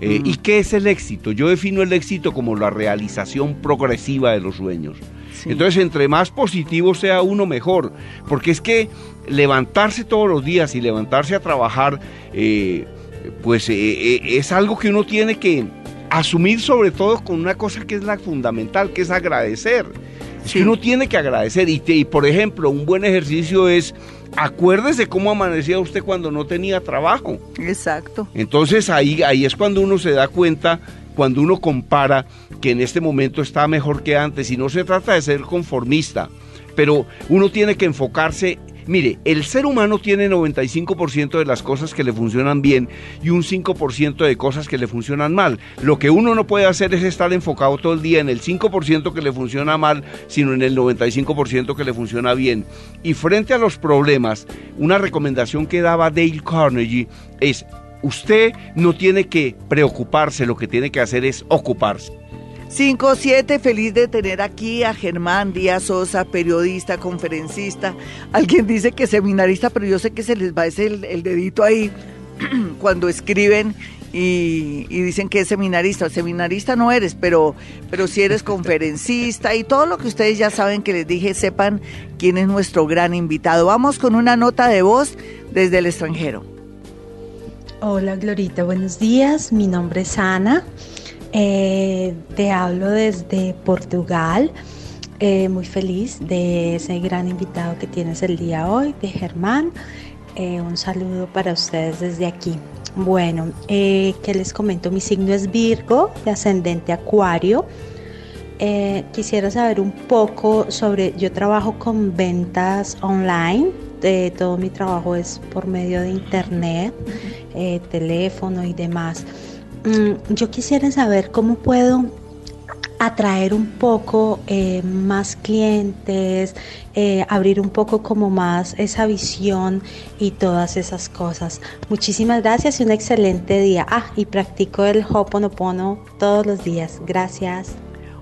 Eh, Mm. ¿Y qué es el éxito? Yo defino el éxito como la realización progresiva de los sueños. sí. Entonces, entre más positivo sea uno, mejor. Porque es que levantarse todos los días y levantarse a trabajar, eh, pues eh, es algo que uno tiene que asumir sobre todo con una cosa que es la fundamental, que es agradecer. Es Sí. que uno tiene que agradecer. Y, te- y, por ejemplo, un buen ejercicio es, acuérdese cómo amanecía usted cuando no tenía trabajo. Exacto. Entonces ahí, ahí es cuando uno se da cuenta, cuando uno compara que en este momento está mejor que antes. Y no se trata de ser conformista, pero uno tiene que enfocarse. Mire, el ser humano tiene 95% de las cosas que le funcionan bien y un 5% de cosas que le funcionan mal. Lo que uno no puede hacer es estar enfocado todo el día en el 5% que le funciona mal, sino en el 95% que le funciona bien. Y frente a los problemas, una recomendación que daba Dale Carnegie es Usted no tiene que preocuparse, lo que tiene que hacer es ocuparse. 5-7, feliz de tener aquí a Germán Díaz Sosa, periodista, conferencista. Alguien dice que seminarista, pero yo sé que se les va ese el, dedito ahí cuando escriben y, dicen que es seminarista. Seminarista no eres, pero, pero si eres conferencista y todo lo que ustedes ya saben que les dije, sepan quién es nuestro gran invitado. Vamos con una nota de voz desde el extranjero. Hola Glorita, buenos días. Mi nombre es Ana. Eh, te hablo desde Portugal. Eh, muy feliz de ese gran invitado que tienes el día hoy, de Germán. Eh, un saludo para ustedes desde aquí. Bueno, eh, ¿qué les comento? Mi signo es Virgo, de ascendente Acuario. Quisiera saber un poco sobre, yo trabajo con ventas online, eh, todo mi trabajo es por medio de internet, teléfono y demás. Mm, yo quisiera saber cómo puedo atraer un poco eh, más clientes, eh, abrir un poco como más esa visión y todas esas cosas. Muchísimas gracias y un excelente día. Ah, y practico el Hoponopono todos los días. Gracias.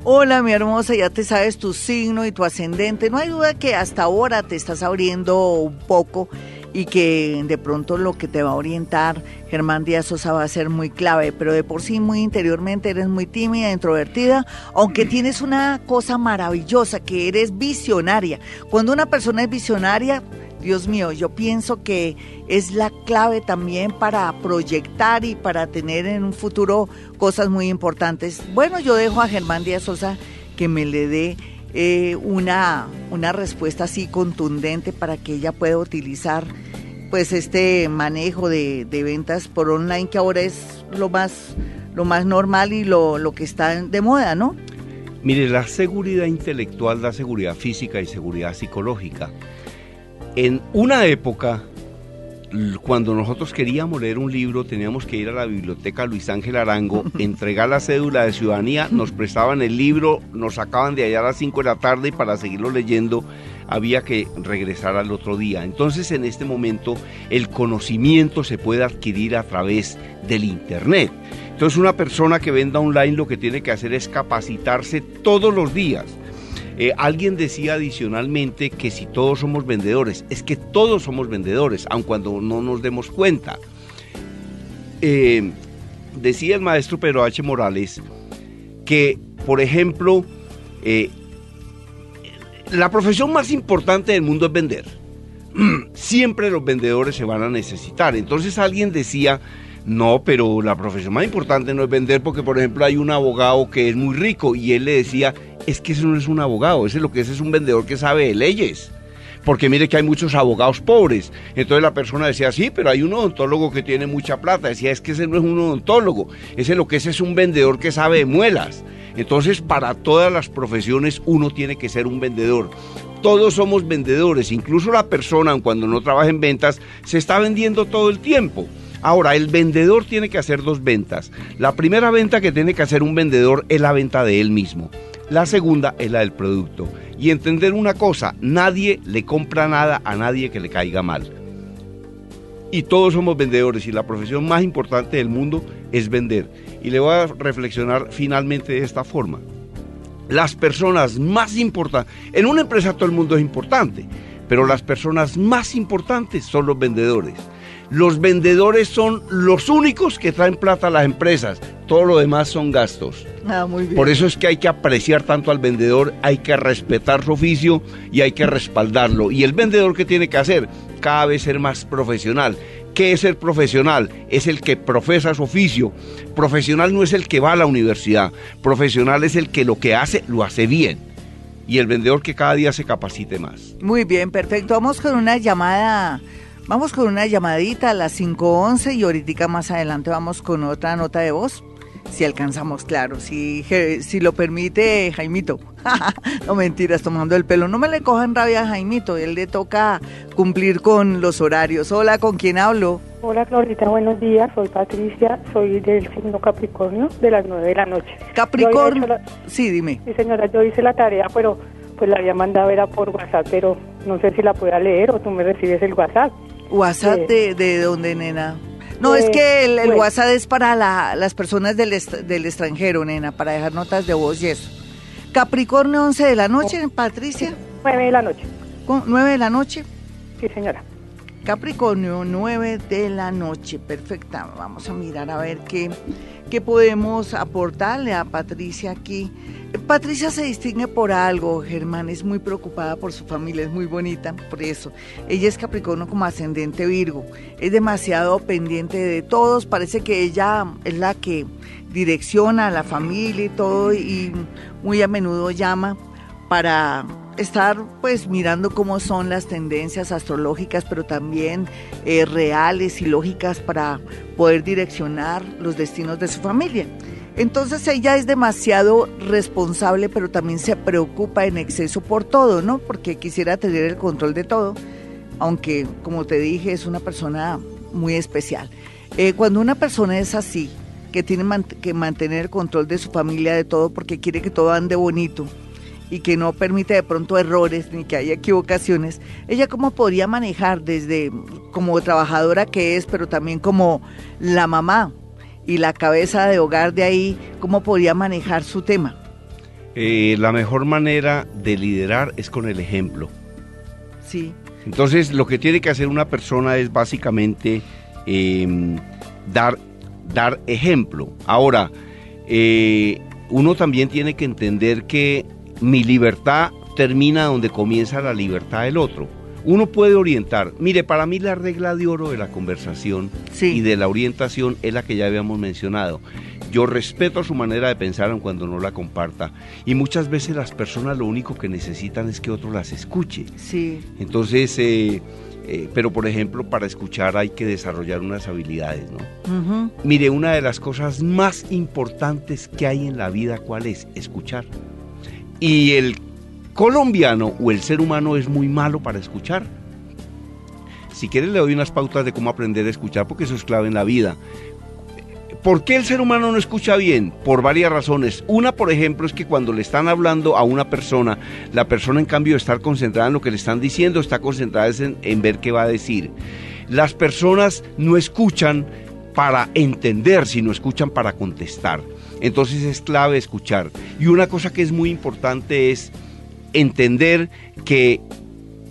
Hola, mi hermosa, ya te sabes tu signo y tu ascendente. No hay duda que hasta ahora te estás abriendo un poco y que de pronto lo que te va a orientar Germán Díaz Sosa va a ser muy clave, pero de por sí muy interiormente eres muy tímida, introvertida, aunque tienes una cosa maravillosa, que eres visionaria. Cuando una persona es visionaria, Dios mío, yo pienso que es la clave también para proyectar y para tener en un futuro cosas muy importantes. Bueno, yo dejo a Germán Díaz Sosa que me le dé eh, una, una respuesta así contundente para que ella pueda utilizar pues este manejo de, de ventas por online que ahora es lo más, lo más normal y lo, lo que está de moda, ¿no? Mire, la seguridad intelectual da seguridad física y seguridad psicológica. En una época, cuando nosotros queríamos leer un libro, teníamos que ir a la biblioteca Luis Ángel Arango, entregar la cédula de ciudadanía, nos prestaban el libro, nos sacaban de allá a las 5 de la tarde y para seguirlo leyendo había que regresar al otro día. Entonces en este momento el conocimiento se puede adquirir a través del Internet. Entonces una persona que venda online lo que tiene que hacer es capacitarse todos los días. Eh, alguien decía adicionalmente que si todos somos vendedores, es que todos somos vendedores, aun cuando no nos demos cuenta. Eh, decía el maestro Pedro H. Morales que, por ejemplo, eh, la profesión más importante del mundo es vender. Siempre los vendedores se van a necesitar. Entonces alguien decía, no, pero la profesión más importante no es vender porque, por ejemplo, hay un abogado que es muy rico y él le decía, es que eso no es un abogado, ese lo que es es un vendedor que sabe de leyes. Porque mire que hay muchos abogados pobres. Entonces la persona decía, sí, pero hay un odontólogo que tiene mucha plata. Decía, es que ese no es un odontólogo, ese lo que es es un vendedor que sabe de muelas. Entonces, para todas las profesiones uno tiene que ser un vendedor. Todos somos vendedores, incluso la persona cuando no trabaja en ventas se está vendiendo todo el tiempo. Ahora, el vendedor tiene que hacer dos ventas. La primera venta que tiene que hacer un vendedor es la venta de él mismo. La segunda es la del producto. Y entender una cosa, nadie le compra nada a nadie que le caiga mal. Y todos somos vendedores y la profesión más importante del mundo es vender. Y le voy a reflexionar finalmente de esta forma. Las personas más importantes, en una empresa todo el mundo es importante, pero las personas más importantes son los vendedores. Los vendedores son los únicos que traen plata a las empresas. Todo lo demás son gastos. Ah, muy bien. Por eso es que hay que apreciar tanto al vendedor, hay que respetar su oficio y hay que respaldarlo. Y el vendedor, ¿qué tiene que hacer? Cada vez ser más profesional. ¿Qué es ser profesional? Es el que profesa su oficio. Profesional no es el que va a la universidad. Profesional es el que lo que hace, lo hace bien. Y el vendedor que cada día se capacite más. Muy bien, perfecto. Vamos con una llamada. Vamos con una llamadita a las 5.11 y ahorita más adelante vamos con otra nota de voz. Si alcanzamos, claro, si, si lo permite Jaimito. no mentiras, tomando el pelo. No me le cojan rabia a Jaimito, él le toca cumplir con los horarios. Hola, ¿con quién hablo? Hola Glorita, buenos días. Soy Patricia, soy del signo Capricornio de las 9 de la noche. Capricornio. La- Sí, dime. Sí, señora, yo hice la tarea, pero pues la había mandado era por WhatsApp, pero no sé si la pueda leer o tú me recibes el WhatsApp. WhatsApp Eh, de, de dónde, nena. No, eh, es que el, el bueno. WhatsApp es para la- las personas del, del extranjero, nena, para dejar notas de voz y eso. Capricornio, 11 de la noche, Patricia. 9 de la noche. Con 9 de la noche. Sí, señora. Capricornio, 9 de la noche. Perfecta. Vamos a mirar a ver qué, qué podemos aportarle a Patricia aquí. Patricia se distingue por algo, Germán. Es muy preocupada por su familia, es muy bonita por eso. Ella es Capricornio como ascendente Virgo. Es demasiado pendiente de todos. Parece que ella es la que direcciona a la familia y todo. Y muy a menudo llama para estar pues mirando cómo son las tendencias astrológicas, pero también eh, reales y lógicas para poder direccionar los destinos de su familia. Entonces ella es demasiado responsable, pero también se preocupa en exceso por todo, ¿no? Porque quisiera tener el control de todo, aunque como te dije es una persona muy especial. Eh, cuando una persona es así, que tiene que mantener el control de su familia, de todo, porque quiere que todo ande bonito, y que no permite de pronto errores ni que haya equivocaciones, ella cómo podría manejar desde como trabajadora que es, pero también como la mamá y la cabeza de hogar de ahí, cómo podría manejar su tema. Eh, la mejor manera de liderar es con el ejemplo. Sí, Entonces, lo que tiene que hacer una persona es básicamente eh, dar, dar ejemplo. Ahora, eh, uno también tiene que entender que mi libertad termina donde comienza la libertad del otro. Uno puede orientar. Mire, para mí la regla de oro de la conversación Sí. y de la orientación es la que ya habíamos mencionado. Yo respeto su manera de pensar aun cuando no la comparta. Y muchas veces las personas lo único que necesitan es que otro las escuche. sí, Entonces, eh, eh, pero por ejemplo, para escuchar hay que desarrollar unas habilidades, ¿no? Mire, una de las cosas más importantes que hay en la vida, ¿cuál es? Escuchar. Y el colombiano o el ser humano es muy malo para escuchar. Si quiere le doy unas pautas de cómo aprender a escuchar, porque eso es clave en la vida. ¿Por qué el ser humano no escucha bien? Por varias razones. Una, por ejemplo, es que cuando le están hablando a una persona, la persona en cambio de estar concentrada en lo que le están diciendo, está concentrada en, en ver qué va a decir. Las personas no escuchan para entender, sino escuchan para contestar. Entonces es clave escuchar. Y una cosa que es muy importante es entender que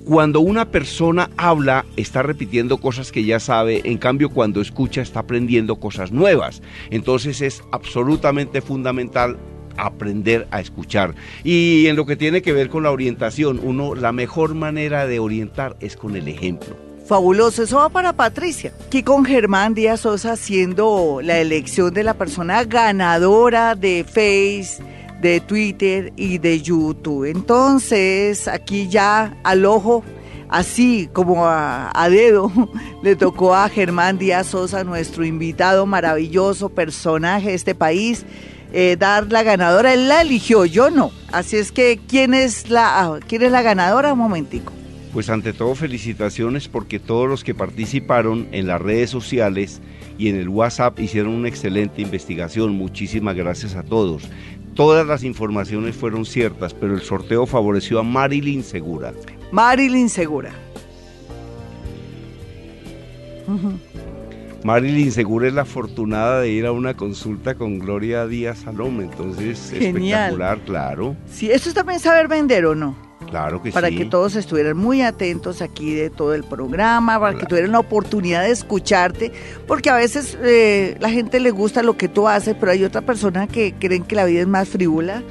cuando una persona habla, está repitiendo cosas que ya sabe, en cambio cuando escucha está aprendiendo cosas nuevas. Entonces es absolutamente fundamental aprender a escuchar. Y en lo que tiene que ver con la orientación, uno la mejor manera de orientar es con el ejemplo. Fabuloso, eso va para Patricia. Aquí con Germán Díaz Sosa haciendo la elección de la persona ganadora de Face, de Twitter y de YouTube. Entonces, aquí ya al ojo, así como a, dedo, le tocó a Germán Díaz Sosa, nuestro invitado maravilloso, personaje de este país, eh, dar la ganadora. Él la eligió, yo no. Así es que, ¿quién es la, ah, ¿quién es la ganadora? Un momentico. Pues ante todo felicitaciones porque todos los que participaron en las redes sociales y en el WhatsApp hicieron una excelente investigación. Muchísimas gracias a todos. Todas las informaciones fueron ciertas, pero el sorteo favoreció a Marilyn Segura. Marilyn Segura. Marilyn Segura es la afortunada de ir a una consulta con Gloria Díaz Salome, entonces Genial. espectacular, claro. Sí, eso es también saber vender o no. Claro que para sí. que todos estuvieran muy atentos aquí de todo el programa, para que tuvieran la oportunidad de escucharte, porque a veces eh, la gente le gusta lo que tú haces, pero hay otra persona que creen que la vida es más frívola,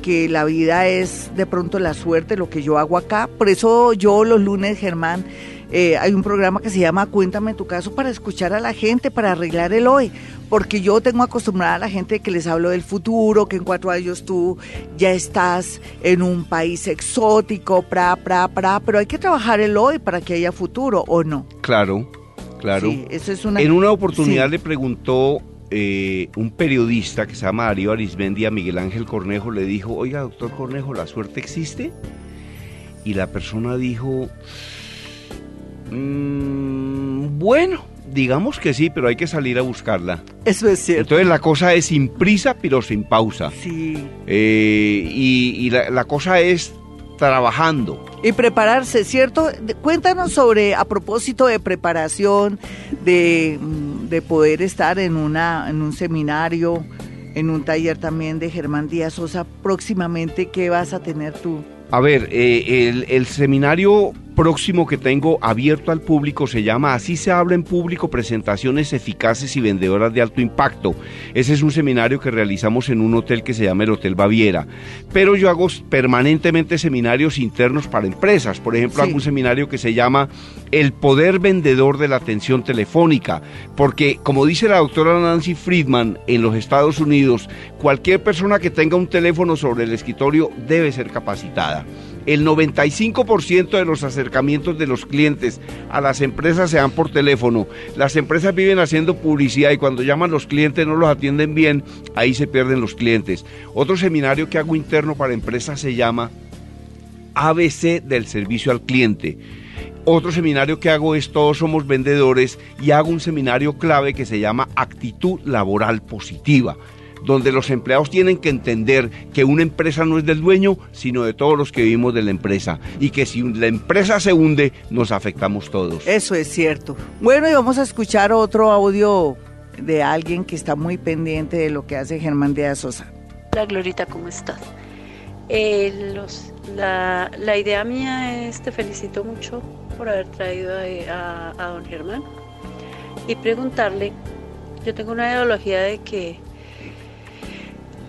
que la vida es de pronto la suerte, lo que yo hago acá. Por eso yo los lunes, Germán, eh, hay un programa que se llama Cuéntame tu caso para escuchar a la gente, para arreglar el hoy, porque yo tengo acostumbrada a la gente que les hablo del futuro, que en cuatro años tú ya estás en un país exótico, pra, pra, pra, pero hay que trabajar el hoy para que haya futuro, ¿o no? Claro, claro. Sí, eso es una... En una oportunidad Sí. le preguntó eh, un periodista que se llama Darío Arismendi a Miguel Ángel Cornejo, le dijo, oiga, doctor Cornejo, ¿la suerte existe? Y la persona dijo, "Mm, bueno, digamos que sí, pero hay que salir a buscarla. Eso es cierto. Entonces la cosa es sin prisa, pero sin pausa. Sí. Eh, y y la, la cosa es trabajando. Y prepararse, ¿cierto? Cuéntanos sobre, a propósito de preparación, de, mm, de poder estar en, una, en un seminario, en un taller también de Germán Díaz Sosa, próximamente, ¿qué vas a tener tú? A ver, eh, el, el seminario próximo que tengo abierto al público se llama Así se habla en público, presentaciones eficaces y vendedoras de alto impacto. Ese es un seminario que realizamos en un hotel que se llama el Hotel Baviera. Pero yo hago permanentemente seminarios internos para empresas. Por ejemplo, Sí. hago un seminario que se llama El poder vendedor de la atención telefónica. Porque, como dice la doctora Nancy Friedman en los Estados Unidos, cualquier persona que tenga un teléfono sobre el escritorio debe ser capacitada. El 95% de los acercamientos de los clientes a las empresas se dan por teléfono. Las empresas viven haciendo publicidad y cuando llaman los clientes no los atienden bien, ahí se pierden los clientes. Otro seminario que hago interno para empresas se llama ABC del servicio al cliente. Otro seminario que hago es Todos somos vendedores y hago un seminario clave que se llama Actitud Laboral Positiva, donde los empleados tienen que entender que una empresa no es del dueño, sino de todos los que vivimos de la empresa y que si la empresa se hunde, nos afectamos todos. Eso es cierto. Bueno, y vamos a escuchar otro audio de alguien que está muy pendiente de lo que hace Germán Díaz Sosa. Hola Glorita, ¿cómo estás? Eh, los- la, la idea mía es, te felicito mucho por haber traído a, a- a don Germán y preguntarle, yo tengo una ideología de que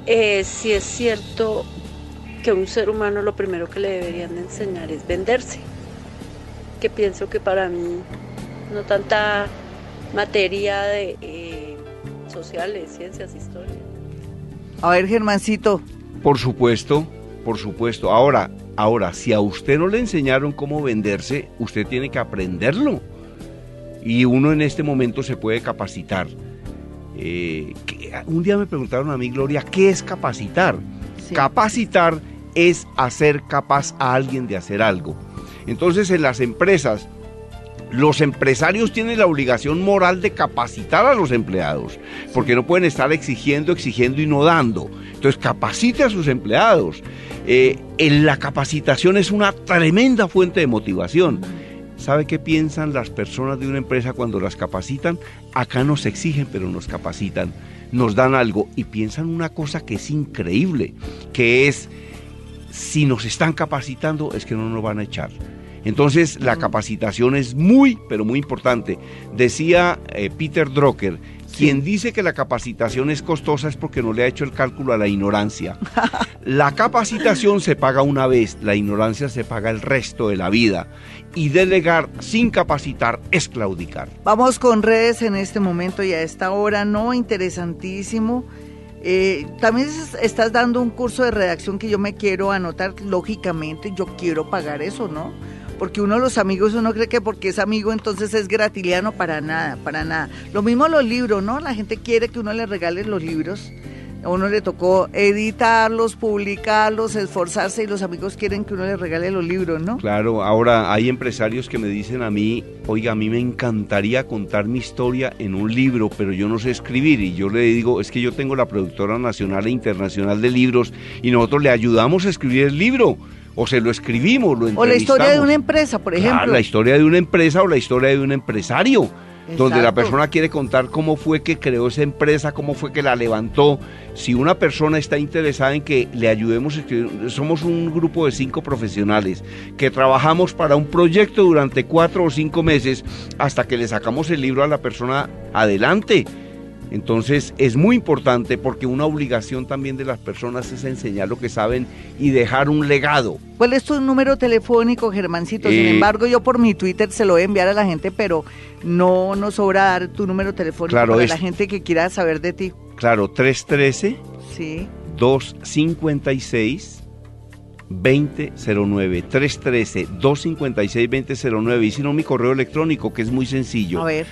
eh, si es cierto que a un ser humano lo primero que le deberían de enseñar es venderse, que pienso que para mí no tanta materia de eh, sociales, ciencias, historia. A ver, Germancito, Por supuesto, por supuesto. Ahora, ahora, si a usted no le enseñaron cómo venderse, usted tiene que aprenderlo. Y uno en este momento se puede capacitar. Eh, un día me preguntaron a mí, Gloria, ¿qué es capacitar? Sí. Capacitar es hacer capaz a alguien de hacer algo. Entonces, en las empresas, Los empresarios tienen la obligación moral de capacitar a los empleados, porque no pueden estar exigiendo, exigiendo y no dando. Entonces capacite a sus empleados. Eh, en la capacitación es una tremenda fuente de motivación. ¿Sabe qué piensan las personas de una empresa cuando las capacitan? Acá nos exigen, pero nos capacitan, nos dan algo y piensan una cosa que es increíble, que es, si nos están capacitando es que no nos van a echar. Entonces la capacitación es muy, pero muy importante. Decía eh, Peter Drucker, quien dice que la capacitación es costosa es porque no le ha hecho el cálculo a la ignorancia. La capacitación se paga una vez, la ignorancia se paga el resto de la vida. Y delegar sin capacitar es claudicar. Vamos con redes en este momento y a esta hora, ¿no? Interesantísimo. Eh, también estás dando un curso de redacción que yo me quiero anotar, lógicamente, yo quiero pagar eso, ¿no? Porque uno los amigos, uno cree que porque es amigo entonces es gratiliano, para nada, para nada. Lo mismo los libros, ¿no? La gente quiere que uno le regale los libros. A uno le tocó editarlos, publicarlos, esforzarse y los amigos quieren que uno le regale los libros, ¿no? Claro, ahora hay empresarios que me dicen a mí, oiga, a mí me encantaría contar mi historia en un libro, pero yo no sé escribir. Y yo le digo, es que yo tengo la productora nacional e internacional de libros y nosotros le ayudamos a escribir el libro o se lo escribimos, lo O la historia de una empresa, por ejemplo. la historia de una empresa o la historia de un empresario. Donde la persona quiere contar cómo fue que creó esa empresa, cómo fue que la levantó. Si una persona está interesada en que le ayudemos a escribir, somos un grupo de cinco profesionales que trabajamos para un proyecto durante cuatro o cinco meses hasta que le sacamos el libro a la persona adelante. Entonces es muy importante porque una obligación también de las personas es enseñar lo que saben y dejar un legado. ¿Cuál es tu número telefónico, Germancito? Sin eh, embargo, yo por mi Twitter se lo voy a enviar a la gente, pero no nos sobra dar tu número telefónico para la gente que quiera saber de ti. Claro, 313 sí. 256 2009 313 256 2009 y si no mi correo electrónico que es muy sencillo. A ver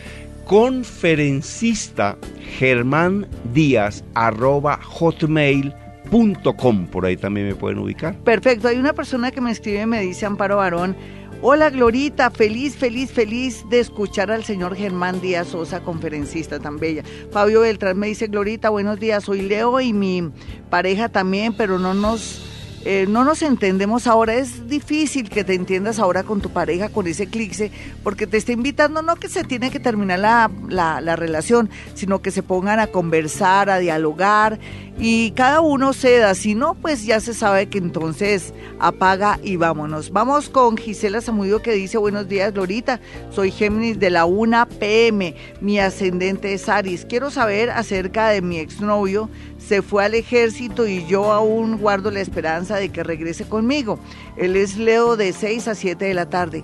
conferencista Germán Díaz arroba hotmail.com. Por ahí también me pueden ubicar. Perfecto. Hay una persona que me escribe y me dice, Amparo Barón, Hola Glorita, feliz, feliz, feliz de escuchar al señor Germán Díaz Sosa, conferencista tan bella. Fabio Beltrán me dice, Glorita, buenos días, soy Leo y mi pareja también, pero no nos eh, no nos entendemos ahora, es difícil que te entiendas ahora con tu pareja, con ese clixe, porque te está invitando, no que se tiene que terminar la, la, la relación, sino que se pongan a conversar, a dialogar y cada uno ceda, si no, pues ya se sabe que entonces apaga y vámonos. Vamos con Gisela Zamudio que dice, buenos días Glorita, soy Géminis de la 1 PM, mi ascendente es Aries, quiero saber acerca de mi exnovio, se fue al ejército y yo aún guardo la esperanza de que regrese conmigo. Él es Leo de 6 a 7 de la tarde.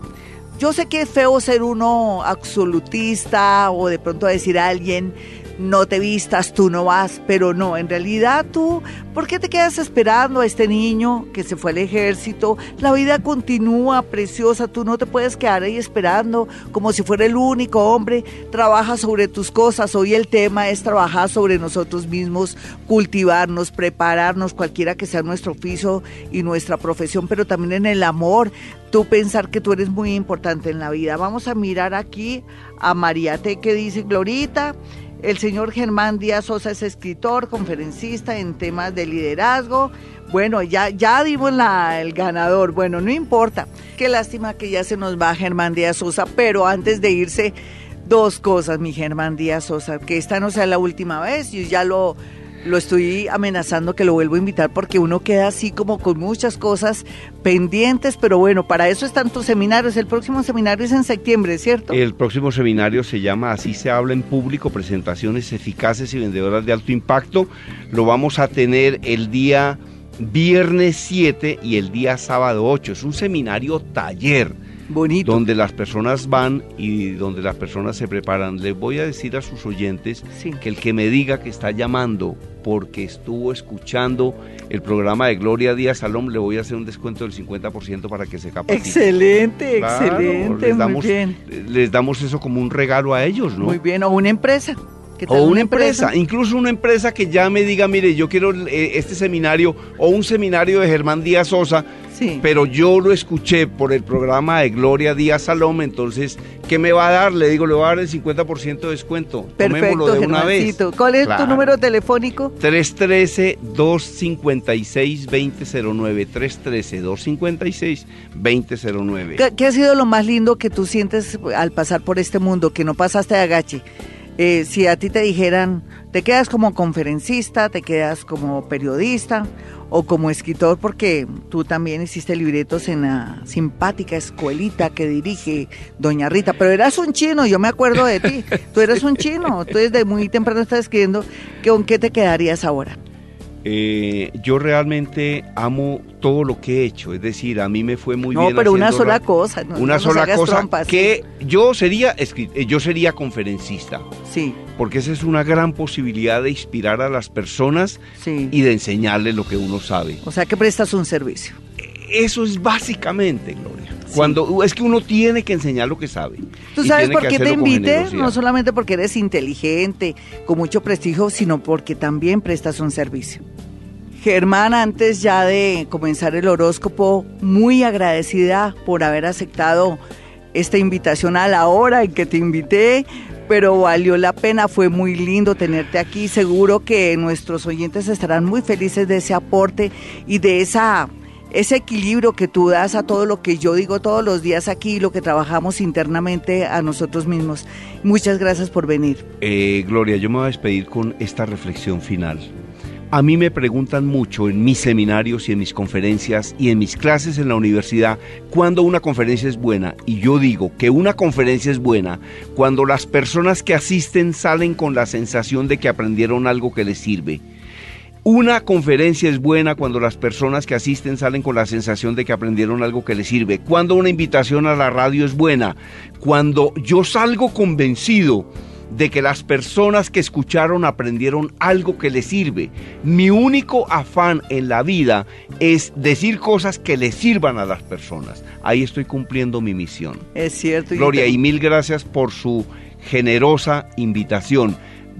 Yo sé que es feo ser uno absolutista o de pronto decir a alguien, no te vistas, tú no vas, pero no, en realidad tú, ¿por qué te quedas esperando a este niño que se fue al ejército? La vida continúa preciosa, tú no te puedes quedar ahí esperando como si fuera el único hombre, trabaja sobre tus cosas, hoy el tema es trabajar sobre nosotros mismos, cultivarnos, prepararnos, cualquiera que sea nuestro oficio y nuestra profesión, pero también en el amor, tú pensar que tú eres muy importante en la vida. Vamos a mirar aquí a Mariate que dice, Glorita, el señor Germán Díaz Sosa es escritor, conferencista en temas de liderazgo. Bueno, ya, ya dimos el ganador. Bueno, no importa. Qué lástima que ya se nos va Germán Díaz Sosa, pero antes de irse, dos cosas, mi Germán Díaz Sosa, que esta no sea la última vez, yo ya lo, lo estoy amenazando que lo vuelvo a invitar porque uno queda así como con muchas cosas pendientes, pero bueno, para eso están tus seminarios. El próximo seminario es en septiembre, ¿cierto? El próximo seminario se llama Así se habla en público, presentaciones eficaces y vendedoras de alto impacto. Lo vamos a tener el día viernes 7 y el día sábado 8. Es un seminario taller Bonito. Donde las personas van y donde las personas se preparan. Les voy a decir a sus oyentes que el que me diga que está llamando porque estuvo escuchando el programa de Gloria Díaz Salom, le voy a hacer un descuento del 50% para que se capacite. Excelente, excelente, les damos, muy bien. Les damos eso como un regalo a ellos, ¿no? Muy bien, o una empresa. O una empresa? incluso una empresa que ya me diga, mire, yo quiero eh, este seminario o un seminario de Germán Díaz Sosa Sí. pero yo lo escuché por el programa de Gloria Díaz Salom, entonces, ¿qué me va a dar? Le digo, le voy a dar el 50% de descuento. Tomémoslo Perfecto, de una vez. ¿Cuál es Claro. tu número telefónico? 313-256-2009. 313-256-2009. ¿Qué, qué ha sido lo más lindo que tú sientes al pasar por este mundo, que no pasaste de agache? Eh, si a ti te dijeran, te quedas como conferencista, te quedas como periodista o como escritor, porque tú también hiciste libretos en la simpática escuelita que dirige Doña Rita, pero eras un chino, yo me acuerdo de ti, tú eres un chino, tú desde muy temprano estás escribiendo, ¿con qué te quedarías ahora? Eh, yo realmente amo todo lo que he hecho, es decir, a mí me fue muy No, bien. pero una sola cosa, no- una no sola cosa que yo sería eh, yo sería conferencista, Sí, porque esa es una gran posibilidad de inspirar a las personas sí. y de enseñarles lo que uno sabe. O sea que prestas un servicio. Eso es básicamente, Gloria. Cuando es que uno tiene que enseñar lo que sabe. ¿Tú sabes por qué te invité? No solamente porque eres inteligente, con mucho prestigio, sino porque también prestas un servicio. Germán, antes ya de comenzar el horóscopo, muy agradecida por haber aceptado esta invitación a la hora en que te invité, pero valió la pena, fue muy lindo tenerte aquí. Seguro que nuestros oyentes estarán muy felices de ese aporte y de esa ese equilibrio que tú das a todo lo que yo digo todos los días aquí, lo que trabajamos internamente a nosotros mismos. Muchas gracias por venir. Eh, Gloria, yo me voy a despedir con esta reflexión final. A mí me preguntan mucho en mis seminarios y en mis conferencias y en mis clases en la universidad cuándo una conferencia es buena. Y yo digo que una conferencia es buena cuando las personas que asisten salen con la sensación de que aprendieron algo que les sirve. Una conferencia es buena cuando las personas que asisten salen con la sensación de que aprendieron algo que les sirve. Cuando una invitación a la radio es buena. Cuando yo salgo convencido de que las personas que escucharon aprendieron algo que les sirve. Mi único afán en la vida es decir cosas que les sirvan a las personas. Ahí estoy cumpliendo mi misión. Es cierto. Gloria, y mil gracias por su generosa invitación,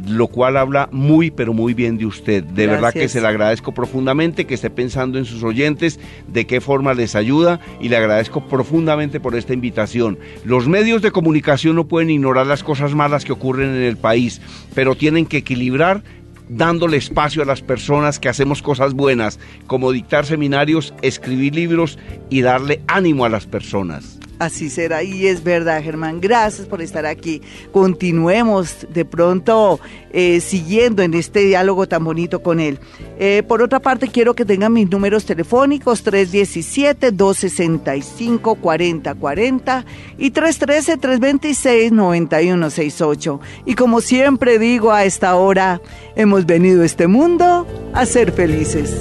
lo cual habla muy, pero muy bien de usted. De verdad que se le agradezco profundamente, que esté pensando en sus oyentes, de qué forma les ayuda, y le agradezco profundamente por esta invitación. Los medios de comunicación no pueden ignorar las cosas malas que ocurren en el país, pero tienen que equilibrar dándole espacio a las personas que hacemos cosas buenas, como dictar seminarios, escribir libros y darle ánimo a las personas. Así será, y es verdad, Germán. Gracias por estar aquí. Continuemos de pronto eh, siguiendo en este diálogo tan bonito con él. Eh, por otra parte, quiero que tengan mis números telefónicos 317-265-4040 y 313-326-9168. Y como siempre digo a esta hora, hemos venido a este mundo a ser felices.